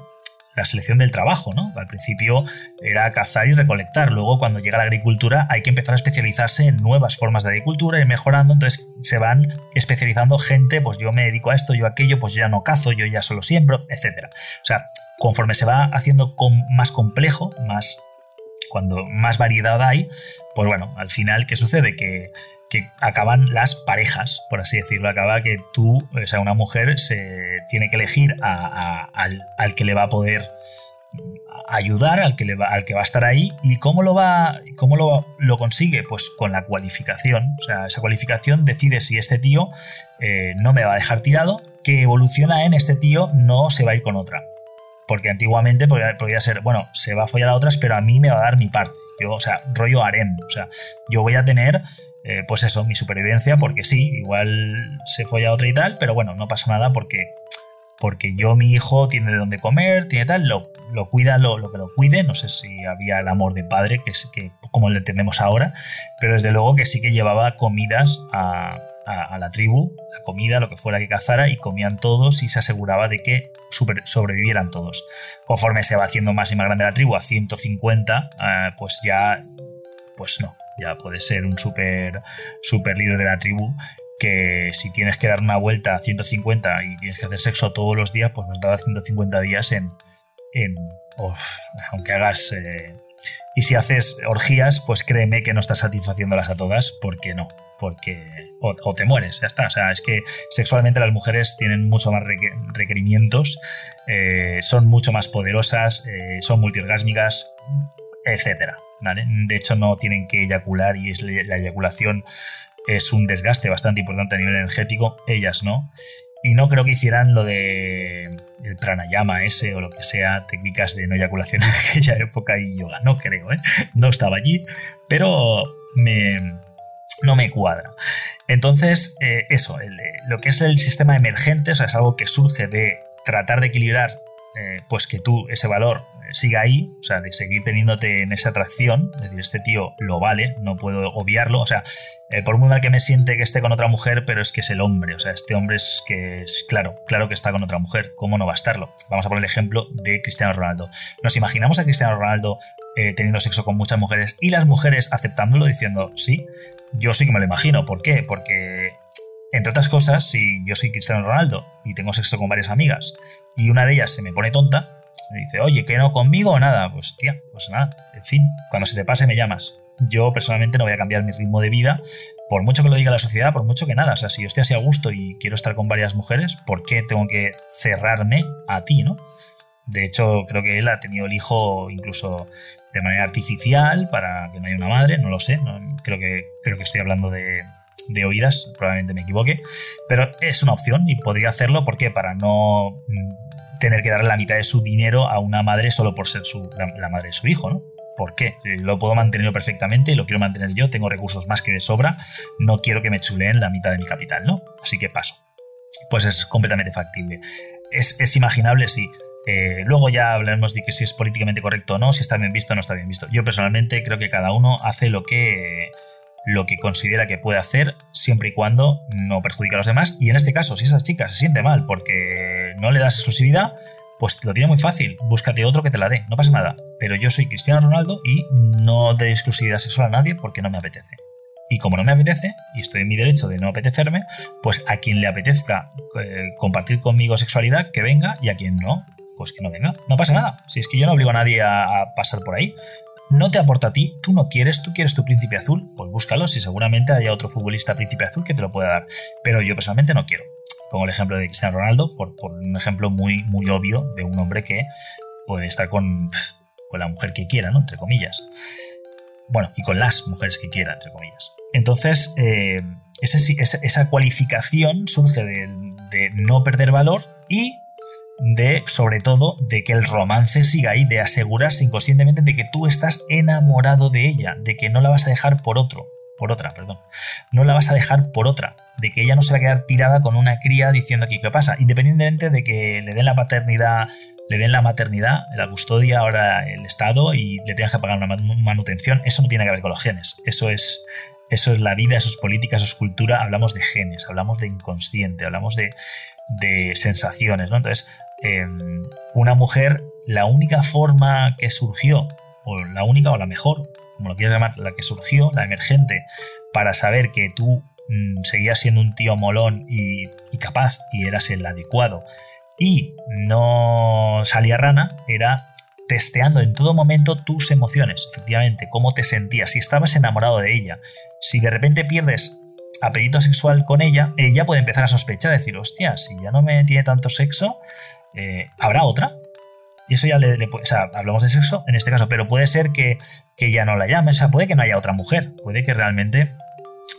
la selección del trabajo, ¿no? Al principio era cazar y recolectar, luego cuando llega la agricultura hay que empezar a especializarse en nuevas formas de agricultura y mejorando, entonces se van especializando gente, pues yo me dedico a esto, yo a aquello, pues ya no cazo, yo ya solo siembro, etc. O sea, conforme se va haciendo más complejo, más cuando más variedad hay, pues bueno, al final, ¿qué sucede? Que que acaban las parejas, por así decirlo. Acaba que tú, o sea, una mujer se tiene que elegir al, que le va a poder ayudar, al que, le va, al que va a estar ahí. ¿Y cómo lo va, cómo lo, consigue? Pues con la cualificación. O sea, esa cualificación decide si este tío eh, no me va a dejar tirado, que evoluciona en este tío no se va a ir con otra. Porque antiguamente podría ser, bueno, se va a follar a otras, pero a mí me va a dar mi parte. Yo, o sea, rollo harem. O sea, yo voy a tener eh, pues eso, mi supervivencia, porque sí, igual se folla otra y tal, pero bueno, no pasa nada porque, porque yo, mi hijo, tiene de dónde comer, tiene tal, lo, lo cuida lo, lo, que lo cuide, no sé si había el amor de padre, que, es, que como lo entendemos ahora, pero desde luego que sí que llevaba comidas a, a, la tribu, la comida, lo que fuera que cazara, y comían todos y se aseguraba de que sobrevivieran todos. Conforme se va haciendo más y más grande la tribu, a 150, eh, pues ya, pues no, ya puede ser un super, super líder de la tribu que si tienes que dar una vuelta a 150 y tienes que hacer sexo todos los días, pues nos da 150 días en... en aunque hagas... Eh, y si haces orgías, pues créeme que no estás satisfaciéndolas a todas, porque no, porque o, te mueres, ya está. O sea, es que sexualmente las mujeres tienen mucho más requerimientos, eh, son mucho más poderosas, eh, son multiorgásmicas, etcétera. De hecho, no tienen que eyacular y es la eyaculación es un desgaste bastante importante a nivel energético, ellas no. Y no creo que hicieran lo de el pranayama ese o lo que sea, técnicas de no eyaculación en aquella época y yoga. No creo, ¿eh? No estaba allí, pero me, no me cuadra. Entonces, eh, eso, lo que es el sistema emergente, o sea, es algo que surge de tratar de equilibrar, eh, pues que tú ese valor siga ahí, o sea, de seguir teniéndote en esa atracción, es decir, este tío lo vale, no puedo obviarlo, o sea, eh, por muy mal que me siente que esté con otra mujer, pero es que es el hombre, o sea, este hombre es que es claro, claro que está con otra mujer, ¿cómo no va a estarlo? Vamos a poner el ejemplo de Cristiano Ronaldo. Nos imaginamos a Cristiano Ronaldo eh, teniendo sexo con muchas mujeres y las mujeres aceptándolo diciendo, sí, yo sí que me lo imagino, ¿por qué? Porque, entre otras cosas, si yo soy Cristiano Ronaldo y tengo sexo con varias amigas, y una de ellas se me pone tonta, me dice, oye, que no conmigo o nada, pues tía, pues nada, en fin, cuando se te pase me llamas. Yo personalmente no voy a cambiar mi ritmo de vida, por mucho que lo diga la sociedad, por mucho que nada. O sea, si yo estoy así a gusto y quiero estar con varias mujeres, ¿por qué tengo que cerrarme a ti, no? De hecho, creo que él ha tenido el hijo incluso de manera artificial para que no haya una madre, no lo sé, creo, que, creo que estoy hablando de, de oídas, probablemente me equivoque, pero es una opción y podría hacerlo, ¿por qué? Para no mm, tener que darle la mitad de su dinero a una madre solo por ser su, la, madre de su hijo, ¿no? ¿Por qué? Eh, lo puedo mantener perfectamente, lo quiero mantener yo, tengo recursos más que de sobra, no quiero que me chuleen la mitad de mi capital, ¿no? Así que paso. Pues es completamente factible. Es, es imaginable, sí. Eh, luego ya hablaremos de que si es políticamente correcto o no, si está bien visto o no está bien visto. Yo personalmente creo que cada uno hace lo que, lo que considera que puede hacer siempre y cuando no perjudique a los demás. Y en este caso, si esa chica se siente mal porque no le das exclusividad, pues lo tiene muy fácil. Búscate otro que te la dé, no pasa nada. Pero yo soy Cristiano Ronaldo y no doy exclusividad sexual a nadie porque no me apetece. Y como no me apetece, y estoy en mi derecho de no apetecerme, pues a quien le apetezca eh, compartir conmigo sexualidad, que venga, y a quien no, pues que no venga. No pasa nada. Si es que yo no obligo a nadie a, pasar por ahí. No te aporta a ti, tú no quieres, tú quieres tu príncipe azul, pues búscalo, si seguramente haya otro futbolista príncipe azul que te lo pueda dar. Pero yo personalmente no quiero. Pongo el ejemplo de Cristiano Ronaldo, por, un ejemplo muy, muy obvio de un hombre que puede estar con, con la mujer que quiera, ¿no? Entre comillas. Bueno, y con las mujeres que quiera, entre comillas. Entonces, eh, esa, cualificación surge de no perder valor y de, sobre todo, de que el romance siga ahí, de asegurarse inconscientemente de que tú estás enamorado de ella, de que no la vas a dejar por otro, por otra, perdón. No la vas a dejar por otra, de que ella no se va a quedar tirada con una cría diciendo aquí qué pasa, independientemente de que le den la paternidad, le den la maternidad, la custodia, ahora el Estado y le tengas que pagar una manutención, eso no tiene que ver con los genes, eso es eso es la vida, eso es política, eso es cultura, hablamos de genes, hablamos de inconsciente, hablamos de, de sensaciones, ¿no? Entonces, Em, una mujer, la única forma que surgió, o la única o la mejor, como lo quieras llamar, la que surgió, la emergente, para saber que tú mm, seguías siendo un tío molón y, capaz y eras el adecuado y no salía rana, era testeando en todo momento tus emociones, efectivamente, cómo te sentías, si estabas enamorado de ella, si de repente pierdes apetito sexual con ella, ella puede empezar a sospechar, decir, hostia, si ya no me tiene tanto sexo, eh, ¿habrá otra? Y eso ya le, O sea, hablamos de sexo en este caso, pero puede ser que, ya no la llame, o sea, puede que no haya otra mujer, puede que realmente,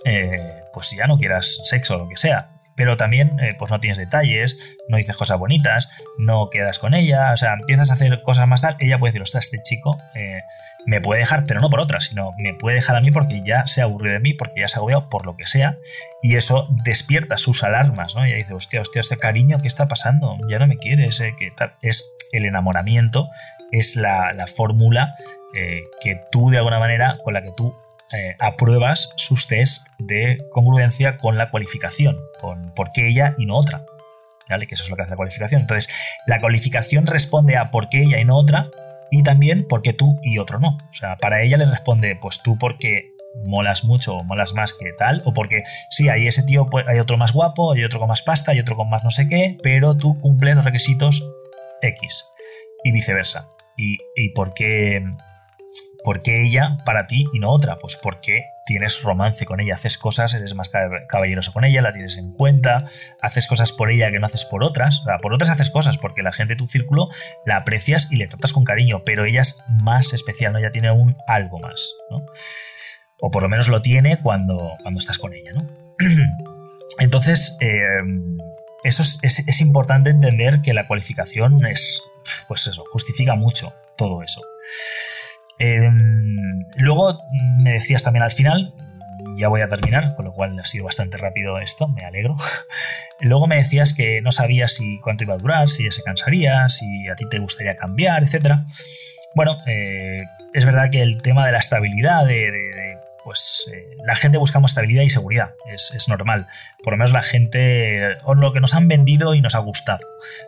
eh, pues ya no quieras sexo o lo que sea. Pero también, eh, pues no tienes detalles, no dices cosas bonitas, no quedas con ella, o sea, empiezas a hacer cosas más tal. Ella puede decir, ostras, este chico me puede dejar, pero no por otra, sino me puede dejar a mí porque ya se aburre de mí, porque ya se ha agobiado por lo que sea, y eso despierta sus alarmas, ¿no? Y dice, hostia, hostia, este cariño, ¿qué está pasando? Ya no me quieres, eh, que es el enamoramiento, es la, fórmula eh, que tú de alguna manera, con la que tú eh, apruebas sus test de congruencia con la cualificación, con por qué ella y no otra. ¿Vale? Que eso es lo que hace la cualificación. Entonces, la cualificación responde a por qué ella y no otra, y también porque tú y otro no. O sea, para ella le responde, pues tú porque molas mucho o molas más que tal, o porque sí, hay ese tío, pues, hay otro más guapo, hay otro con más pasta, hay otro con más no sé qué, pero tú cumples los requisitos X y viceversa. Y, y por qué ¿Por qué ella para ti y no otra? Pues porque tienes romance con ella, haces cosas, eres más caballeroso con ella, la tienes en cuenta, haces cosas por ella que no haces por otras. O sea, por otras haces cosas porque la gente de tu círculo la aprecias y le tratas con cariño, pero ella es más especial, ¿no? Ella tiene un algo más, ¿no? O por lo menos lo tiene cuando, cuando estás con ella, ¿no? Entonces, eh, eso es, es importante entender que la cualificación es, pues eso, justifica mucho todo eso. Em, luego me decías también al final, ya voy a terminar, con lo cual ha sido bastante rápido esto, me alegro. Luego me decías que no sabías si cuánto iba a durar, si ya se cansaría, si a ti te gustaría cambiar, etc. Bueno, eh, es verdad que el tema de la estabilidad, de pues eh, la gente buscamos estabilidad y seguridad, es, normal. Por lo menos la gente, o lo que nos han vendido y nos ha gustado.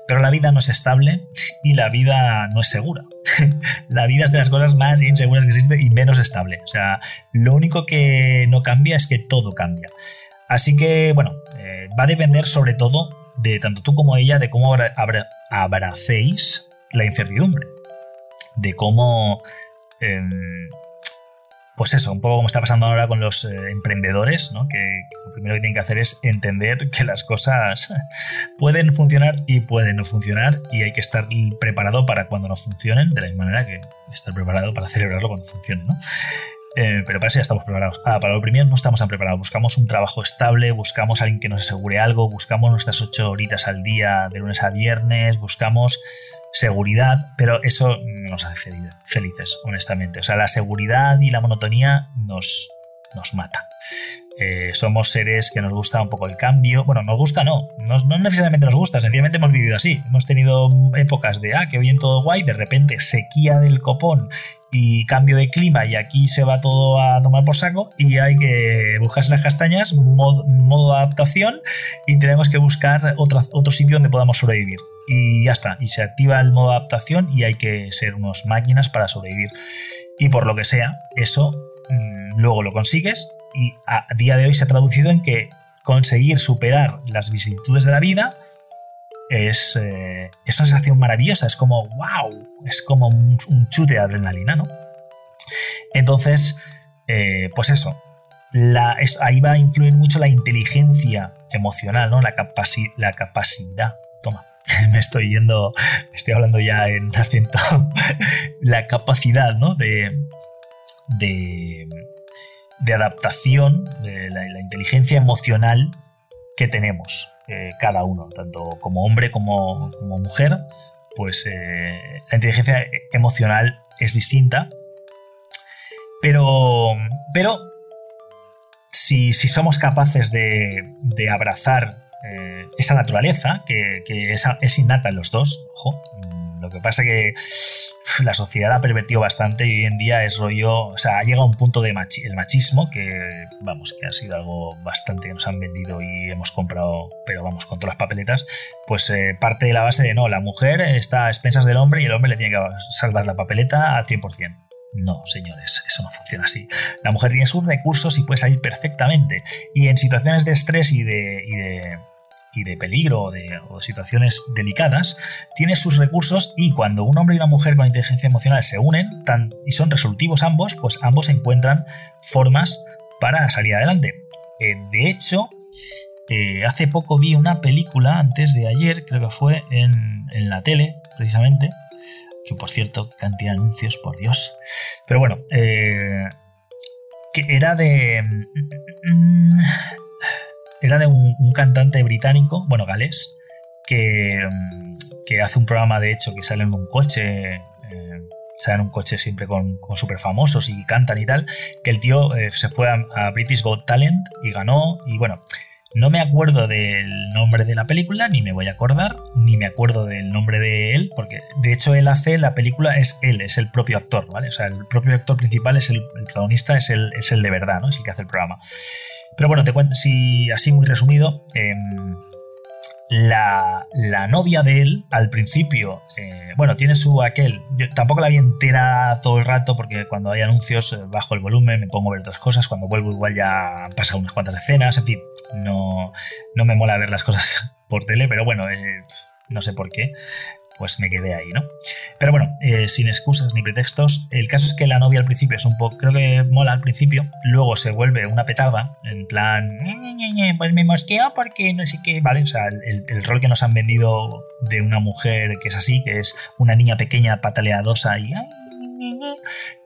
Pero la vida no es estable y la vida no es segura. la vida es de las cosas más inseguras que existe y menos estable. O sea, lo único que no cambia es que todo cambia. Así que, bueno, eh, va a depender sobre todo de tanto tú como ella, de cómo abracéis la incertidumbre, de cómo... Em, pues eso, un poco como está pasando ahora con los eh, emprendedores, ¿no? que, lo primero que tienen que hacer es entender que las cosas pueden funcionar y pueden no funcionar y hay que estar preparado para cuando no funcionen, de la misma manera que estar preparado para celebrarlo cuando funcione. ¿no? Eh, pero para eso ya estamos preparados. Ah, para lo primero no estamos tan preparados. Buscamos un trabajo estable, buscamos a alguien que nos asegure algo, buscamos nuestras ocho horitas al día de lunes a viernes, buscamos seguridad, pero eso no nos hace felices, honestamente. O sea, la seguridad y la monotonía nos, nos mata. Eh, somos seres que nos gusta un poco el cambio. Bueno, nos gusta no, no, necesariamente nos gusta, sencillamente hemos vivido así. Hemos tenido épocas de, ah, que bien todo guay, de repente sequía del copón y cambio de clima y aquí se va todo a tomar por saco y hay que buscarse las castañas, modo, modo adaptación y tenemos que buscar otro, sitio donde podamos sobrevivir y ya está. Y se activa el modo adaptación y hay que ser unos máquinas para sobrevivir. Y por lo que sea, eso mm, luego lo consigues y a día de hoy se ha traducido en que conseguir superar las vicisitudes de la vida es, eh, una sensación maravillosa, es como wow, es como un, chute de adrenalina, ¿no? Entonces, eh, pues eso, la, ahí va a influir mucho la inteligencia emocional, ¿no? La, la capacidad, toma, me estoy yendo, estoy hablando ya en acento, la capacidad ¿no? de, de, adaptación, de la, inteligencia emocional que tenemos eh, cada uno, tanto como hombre como, mujer, pues eh, la inteligencia emocional es distinta, pero, pero si, si somos capaces de, de abrazar eh, esa naturaleza que, es, innata en los dos. Ojo. Lo que pasa que la sociedad ha pervertido bastante y hoy en día es rollo, o sea, ha llegado a un punto de el machismo que, vamos, que ha sido algo bastante que nos han vendido y hemos comprado, pero vamos, con todas las papeletas, pues eh, parte de la base de no, la mujer está a expensas del hombre y el hombre le tiene que salvar la papeleta al 100%. No, señores, eso no funciona así. La mujer tiene sus recursos y puede salir perfectamente. Y en situaciones de estrés y de, y de peligro o de situaciones delicadas, tiene sus recursos y cuando un hombre y una mujer con inteligencia emocional se unen y son resolutivos ambos, pues ambos encuentran formas para salir adelante. Eh, de hecho, eh, hace poco vi una película, antes de ayer, creo que fue en, en la tele, precisamente, que por cierto, cantidad de anuncios, por Dios. Pero bueno, eh, que era de... Era de un, cantante británico, bueno, galés, que, mm, que, hace un programa, de hecho, que sale en un coche, eh, sale en un coche siempre con, con super famosos y cantan y tal, que el tío eh, se fue a, British Got Talent y ganó, y bueno, no me acuerdo del nombre de la película, ni me voy a acordar, ni me acuerdo del nombre de él, porque de hecho él hace la película, es él, es el propio actor, ¿vale? O sea, el propio actor principal es el, protagonista, es el, es el de verdad, ¿no? Es el que hace el programa. Pero bueno, te cuento, si así muy resumido, em, la, novia de él, al principio, eh, bueno, tiene su aquel. Yo tampoco la vi entera todo el rato porque cuando hay anuncios eh, bajo el volumen, me pongo a ver otras cosas. Cuando vuelvo, igual ya han pasado unas cuantas escenas. En fin, no, no me mola ver las cosas por tele, pero bueno, eh, no sé por qué pues me quedé ahí, ¿no? Pero bueno, eh, sin excusas ni pretextos, el caso es que la novia al principio es un poco, creo que mola al principio, luego se vuelve una petada, en plan, pues me mosqueo porque no sé qué, ¿vale? O sea, el, rol que nos han vendido de una mujer que es así, que es una niña pequeña pataleadosa y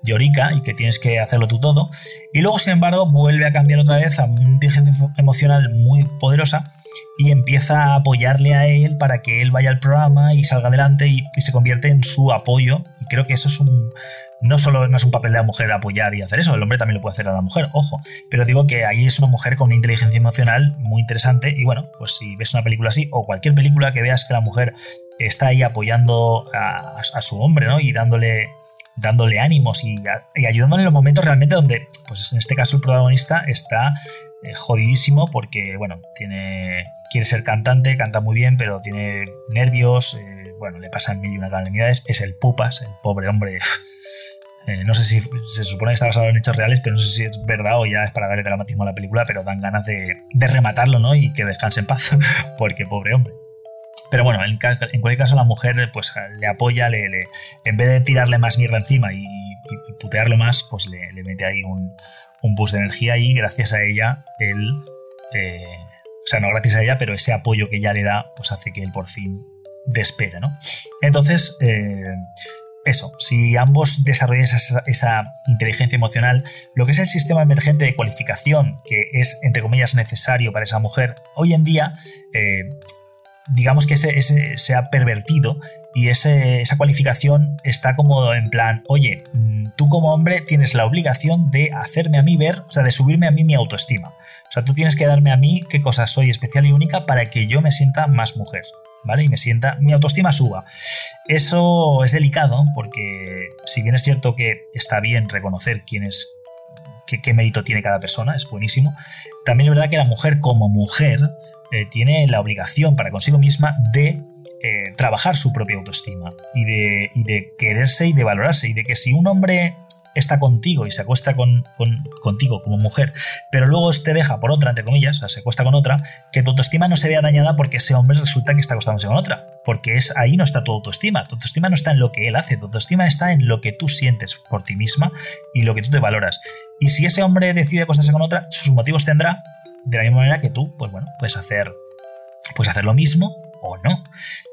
llorica y que tienes que hacerlo tú todo. Y luego, sin embargo, vuelve a cambiar otra vez a una inteligencia emocional muy poderosa y empieza a apoyarle a él para que él vaya al programa y salga adelante y, se convierte en su apoyo. Y creo que eso es un... No solo no es un papel de la mujer apoyar y hacer eso, el hombre también lo puede hacer a la mujer, ojo. Pero digo que ahí es una mujer con una inteligencia emocional muy interesante y bueno, pues si ves una película así o cualquier película que veas que la mujer está ahí apoyando a, su hombre, ¿no? Y dándole dándole ánimos y, y, ayudándole en los momentos realmente donde, pues en este caso el protagonista está eh, jodidísimo porque, bueno, tiene quiere ser cantante, canta muy bien, pero tiene nervios, eh, bueno, le pasan mil y una calamidades, es el pupas, el pobre hombre. Eh, no sé si se supone que está basado en hechos reales, pero no sé si es verdad o ya es para darle dramatismo a la película, pero dan ganas de, rematarlo, ¿no? Y que descanse en paz, porque pobre hombre. Pero bueno, en, cualquier caso la mujer pues le apoya, le, en vez de tirarle más mierda encima y, putearlo más, pues le, mete ahí un, un boost de energía y gracias a ella él... Eh, o sea, no gracias a ella, pero ese apoyo que ella le da, pues hace que él por fin despegue, ¿no? Entonces, eh, eso, si ambos desarrollan esa, inteligencia emocional, lo que es el sistema emergente de cualificación, que es, entre comillas, necesario para esa mujer, hoy en día, eh, digamos que ese, se ha pervertido y esa cualificación está como en plan, oye, mm, tú como hombre tienes la obligación de hacerme a mí ver, o sea, de subirme a mí mi autoestima. O sea, tú tienes que darme a mí qué cosas soy especial y única para que yo me sienta más mujer. ¿vale? Y me sienta, mi autoestima suba. Eso es delicado porque si bien es cierto que está bien reconocer quién es, qué, mérito tiene cada persona, es buenísimo, también es verdad que la mujer como mujer eh, tiene la obligación para consigo misma de eh, trabajar su propia autoestima y de, quererse y de valorarse y de que si un hombre está contigo y se acuesta con, contigo como mujer, pero luego te deja por otra, entre comillas, o sea, se acuesta con otra, que tu autoestima no se vea dañada porque ese hombre resulta que está acostándose con otra. Porque es ahí no está tu autoestima. Tu autoestima no está en lo que él hace, tu autoestima está en lo que tú sientes por ti misma y lo que tú te valoras. Y si ese hombre decide acostarse con otra, sus motivos tendrá, de la misma manera que tú, pues bueno, puedes hacer, puedes hacer lo mismo o no.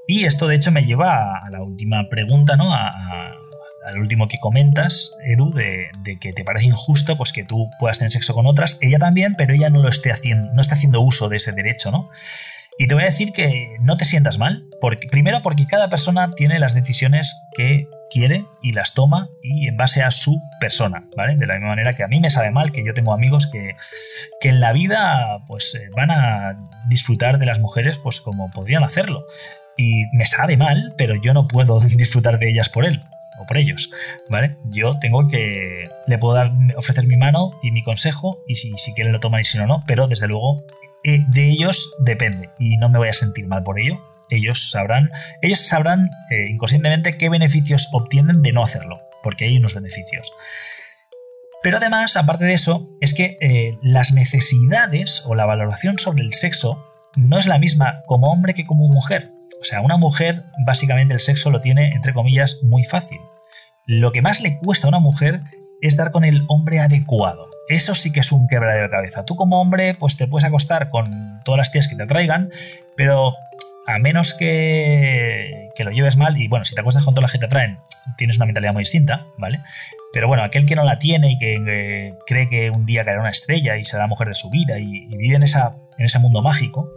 Y esto de hecho me lleva a la última pregunta, ¿no? a al último que comentas, Edu, de, que te parece injusto pues que tú puedas tener sexo con otras, ella también, pero ella no lo esté haciendo, no está haciendo uso de ese derecho, ¿no? Y te voy a decir que no te sientas mal, porque, primero porque cada persona tiene las decisiones que quiere y las toma y en base a su persona, ¿vale? De la misma manera que a mí me sabe mal que yo tengo amigos que, que en la vida pues eh, van a disfrutar de las mujeres pues como podrían hacerlo. Y me sabe mal, pero yo no puedo disfrutar de ellas por él por ellos, ¿vale? Yo tengo que, le puedo dar, ofrecer mi mano y mi consejo y si, si quieren lo toman y si no, no, pero desde luego eh, de ellos depende y no me voy a sentir mal por ello. Ellos sabrán, ellos sabrán eh, inconscientemente qué beneficios obtienen de no hacerlo, porque hay unos beneficios. Pero además, aparte de eso, es que eh, las necesidades o la valoración sobre el sexo no es la misma como hombre que como mujer. O sea, una mujer básicamente el sexo lo tiene, entre comillas, muy fácil. Lo que más le cuesta a una mujer es dar con el hombre adecuado. Eso sí que es un quebradero de cabeza. Tú como hombre, pues te puedes acostar con todas las tías que te atraigan, pero a menos que, que lo lleves mal, y bueno, si te acuestas con todas las que te atraen, tienes una mentalidad muy distinta, ¿vale? Pero bueno, aquel que no la tiene y que cree que un día caerá una estrella y será la mujer de su vida y, y vive en, esa, en ese mundo mágico,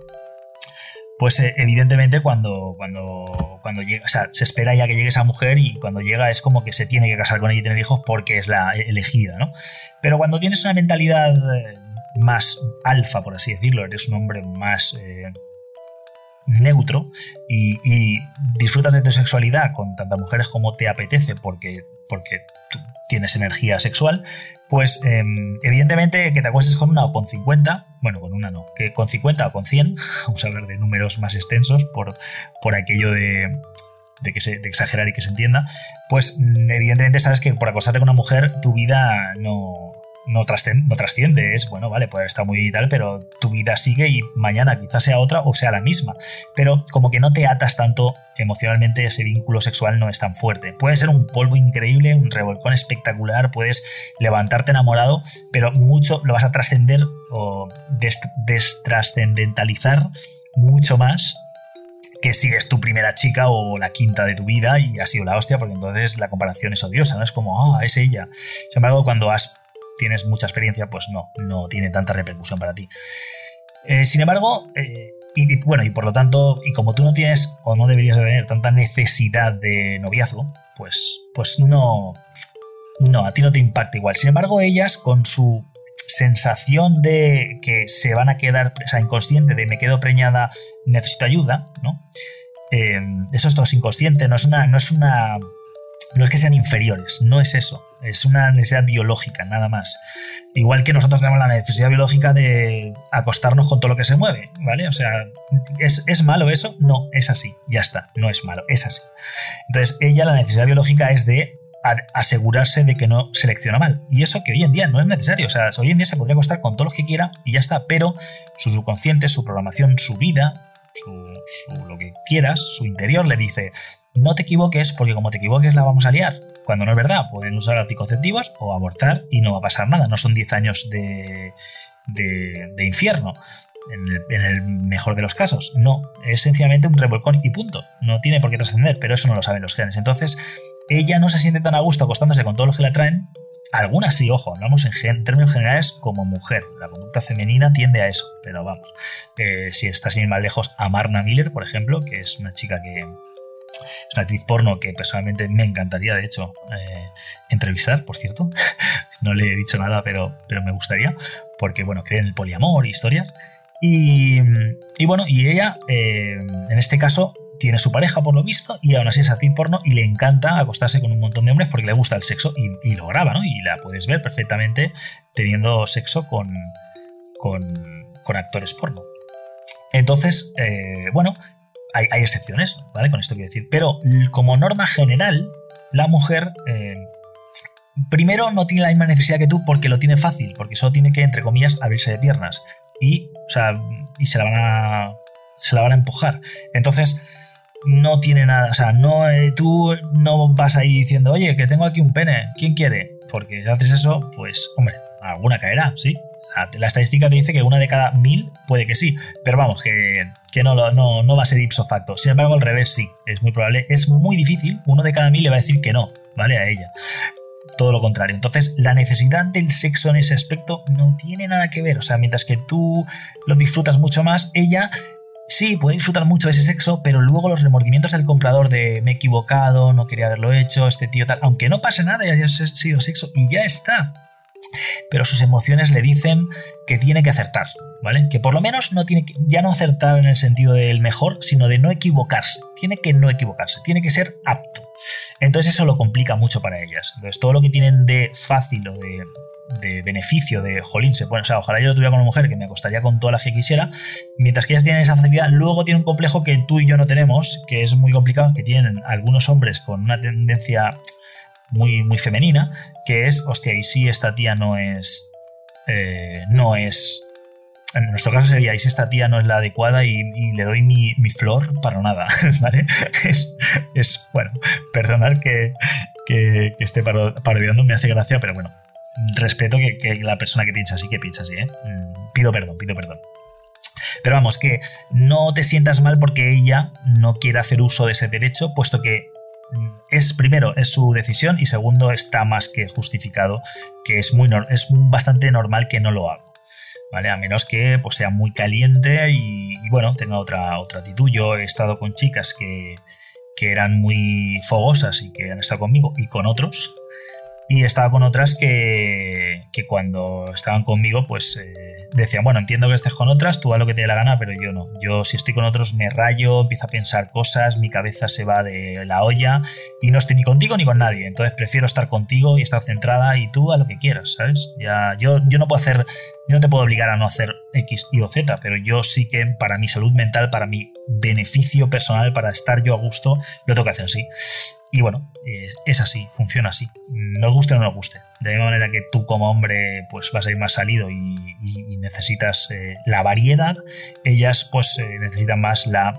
pues eh, evidentemente cuando, cuando, cuando llega, o sea, se espera ya que llegue esa mujer y cuando llega es como que se tiene que casar con ella y tener hijos porque es la elegida, ¿no? Pero cuando tienes una mentalidad eh, más alfa, por así decirlo, eres un hombre más eh, neutro y, y, disfrutas de tu sexualidad con tantas mujeres como te apetece porque, porque tienes energía sexual, pues em, evidentemente que te acuestes con una o con 50, bueno, con una no, que con 50 o con 100, vamos a hablar de números más extensos por, por aquello de, que se, de exagerar y que se entienda, pues mm, evidentemente sabes que por acostarte con una mujer tu vida no, no, trasciende, es, bueno, vale, puede estar muy tal, pero tu vida sigue y mañana quizás sea otra o sea la misma. Pero como que no te atas tanto emocionalmente, ese vínculo sexual no es tan fuerte. Puede ser un polvo increíble, un revolcón espectacular, puedes levantarte enamorado, pero mucho lo vas a trascender o destrascendentalizar mucho más que si es tu primera chica o la quinta de tu vida y ha sido la hostia, porque entonces la comparación es odiosa, ¿no? Es como, ah, es ella. Sin embargo, cuando has tienes mucha experiencia, pues no, no tiene tanta repercusión para ti. Eh, sin embargo, eh, y, bueno, y por lo tanto, y como tú no tienes o no deberías de tener tanta necesidad de noviazgo, pues, pues no, no, a ti no te impacta igual. Sin embargo, ellas con su sensación de que se van a quedar, o sea, inconsciente de me quedo preñada, necesito ayuda, ¿no? Eh, eso es todo inconsciente, no es una, no es una, no es que sean inferiores, no es eso es una necesidad biológica, nada más. Igual que nosotros tenemos la necesidad biológica de acostarnos con todo lo que se mueve, ¿vale? O sea, ¿es, malo eso? No, es así, ya está, no es malo, es así. Entonces, ella la necesidad biológica es de asegurarse de que no selecciona mal. Y eso que hoy en día no es necesario. O sea, hoy en día se podría acostar con todo lo que quiera y ya está. Pero su subconsciente, su programación, su vida, su, lo que quieras, su interior le dice, no te equivoques porque como te equivoques la vamos a liar. Cuando no es verdad, pueden usar anticonceptivos o abortar y no va a pasar nada. No son 10 años de, de, infierno. En el, mejor de los casos. No, es sencillamente un revolcón y punto. No tiene por qué trascender, pero eso no lo saben los genes. Entonces, ella no se siente tan a gusto acostándose con todos los que la traen. Algunas sí, ojo, hablamos en, términos generales como mujer. La conducta femenina tiende a eso, pero vamos. Eh, si estás sin más lejos, a Marna Miller, por ejemplo, que es una chica que, actriz porno que personalmente me encantaría, de hecho, eh, entrevistar, por cierto. no le he dicho nada, pero, pero me gustaría, porque, bueno, cree en el poliamor y historias. Y, bueno, y ella, eh, en este caso, tiene su pareja por lo visto y aún así es actriz porno y le encanta acostarse con un montón de hombres porque le gusta el sexo y, lo graba, ¿no? Y la puedes ver perfectamente teniendo sexo con, con, actores porno. Entonces, eh, bueno, hay, excepciones, ¿vale? Con esto quiero decir. Pero como norma general, la mujer... Eh, primero no tiene la misma necesidad que tú porque lo tiene fácil, porque solo tiene que, entre comillas, abrirse de piernas. Y, o sea, y se la van a. se la van a empujar. Entonces, no tiene nada, o sea, no, eh, tú no vas ahí diciendo, oye, que tengo aquí un pene, ¿quién quiere? Porque si haces eso, pues, hombre, alguna caerá, ¿sí? La estadística te dice que una de cada mil puede que sí, pero vamos, que, que no, no, no va a ser ipso facto. Sin embargo, al revés sí, es muy probable, es muy difícil, uno de cada mil le va a decir que no, ¿vale? A ella. Todo lo contrario. Entonces, la necesidad del sexo en ese aspecto no tiene nada que ver. O sea, mientras que tú lo disfrutas mucho más, ella sí, puede disfrutar mucho de ese sexo, pero luego los remordimientos del comprador de me he equivocado, no quería haberlo hecho, este tío tal, aunque no pase nada y haya sido sexo y ya está. Pero sus emociones le dicen que tiene que acertar, ¿vale? Que por lo menos no tiene que, ya no acertar en el sentido del mejor, sino de no equivocarse. Tiene que no equivocarse, tiene que ser apto. Entonces eso lo complica mucho para ellas. Entonces todo lo que tienen de fácil o de beneficio de jolín, se puede, o sea, ojalá yo lo tuviera con una mujer que me acostaría con toda la que quisiera, mientras que ellas tienen esa facilidad, luego tiene un complejo que tú y yo no tenemos, que es muy complicado, que tienen algunos hombres con una tendencia muy, muy femenina, que es, hostia, y si esta tía no es, eh, no es, en nuestro caso sería, y si esta tía no es la adecuada y, le doy mi, flor para nada, ¿vale? Es, es bueno, perdonar que, que, esté parodiando, me hace gracia, pero bueno, respeto que, la persona que piensa así, que piensa así, ¿eh? Mm, pido perdón, pido perdón. Pero vamos, que no te sientas mal porque ella no quiere hacer uso de ese derecho, puesto que es primero es su decisión y segundo está más que justificado que es muy es bastante normal que no lo haga vale a menos que pues sea muy caliente y, bueno tenga otra otra actitud. Yo he estado con chicas que, que eran muy fogosas y que han estado conmigo y con otros y estaba con otras que, que cuando estaban conmigo, pues eh, decían, bueno, entiendo que estés con otras, tú haz lo que te dé la gana, pero yo no. Yo si estoy con otros me rayo, empiezo a pensar cosas, mi cabeza se va de la olla y no estoy ni contigo ni con nadie. Entonces prefiero estar contigo y estar centrada y tú a lo que quieras, ¿sabes? Ya, yo, yo no puedo hacer, yo no te puedo obligar a no hacer X, Y o Z, pero yo sí que para mi salud mental, para mi beneficio personal, para estar yo a gusto, lo tengo que hacer así. Y bueno, eh, es así, funciona así. Nos guste o no nos guste. De la misma manera que tú como hombre pues vas a ir más salido y, necesitas eh, la variedad, ellas pues eh, necesitan más la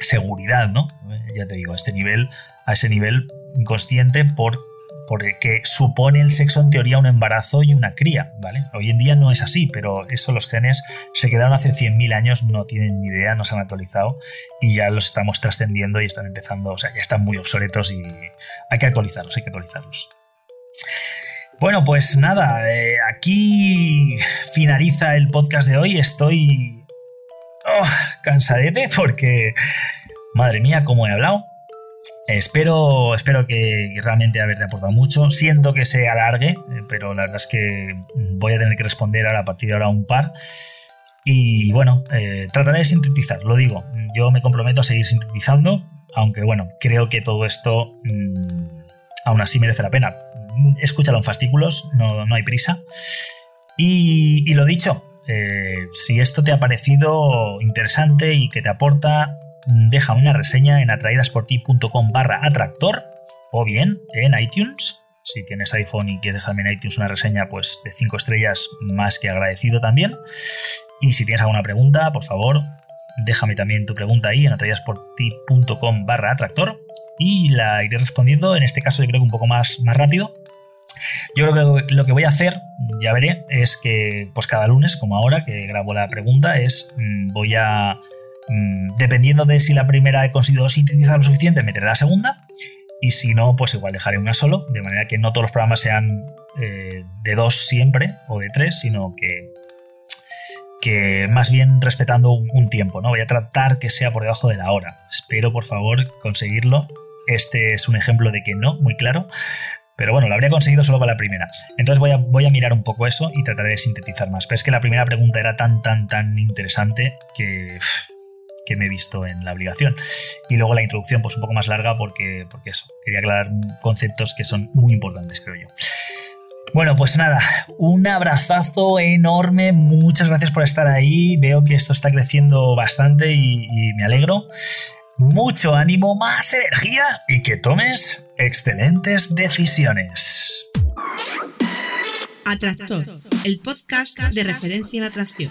seguridad, ¿no? ya te digo, a este nivel, a ese nivel inconsciente por porque supone el sexo en teoría un embarazo y una cría, ¿vale? Hoy en día no es así, pero eso los genes se quedaron hace 100.000 años, no tienen ni idea, no se han actualizado y ya los estamos trascendiendo y están empezando, o sea, ya están muy obsoletos y hay que actualizarlos, hay que actualizarlos. Bueno, pues nada, eh, aquí finaliza el podcast de hoy. Estoy oh, cansadete porque, madre mía, cómo he hablado. Espero, espero que realmente haberte aportado mucho. Siento que se alargue, eh, pero la verdad es que voy a tener que responder ahora a partir de ahora un par. Y bueno, eh, trataré de sintetizar, lo digo. Yo me comprometo a seguir sintetizando, aunque bueno, creo que todo esto mm, aún así merece la pena. Escúchalo en fascículos, no, hay prisa. Y, lo dicho, eh, si esto te ha parecido interesante y que te aporta, deja una reseña en atraídasporti.com barra atractor o bien en iTunes. Si tienes iPhone y quieres dejarme en iTunes una reseña, pues de 5 estrellas, más que agradecido también. Y si tienes alguna pregunta, por favor, déjame también tu pregunta ahí en atrayasporti.com barra atractor y la iré respondiendo, en este caso yo creo que un poco más, más rápido. Yo creo que lo que voy a hacer, ya veré, es que pues cada lunes, como ahora que grabo la pregunta, es mm, voy a, mm, dependiendo de si la primera he conseguido sintetizar lo suficiente, meteré la segunda. Y si no, pues igual dejaré una solo, de manera que no todos los programas sean eh, de dos siempre o de tres, sino que que más bien respetando un, tiempo, ¿no? Voy a tratar que sea por debajo de la hora. Espero, por favor, conseguirlo. Este es un ejemplo de que no, muy claro. Pero bueno, lo habría conseguido solo para la primera. Entonces voy a, voy a mirar un poco eso y trataré de sintetizar más. Pero es que la primera pregunta era tan, tan, tan interesante que, que me he visto en la obligación. Y luego la introducción, pues un poco más larga porque, porque eso, quería aclarar conceptos que son muy importantes, creo yo. Bueno, pues nada, un abrazazo enorme, muchas gracias por estar ahí, veo que esto está creciendo bastante y, me alegro. Mucho ánimo, más energía y que tomes excelentes decisiones. Atractor, el podcast de referencia en atracción.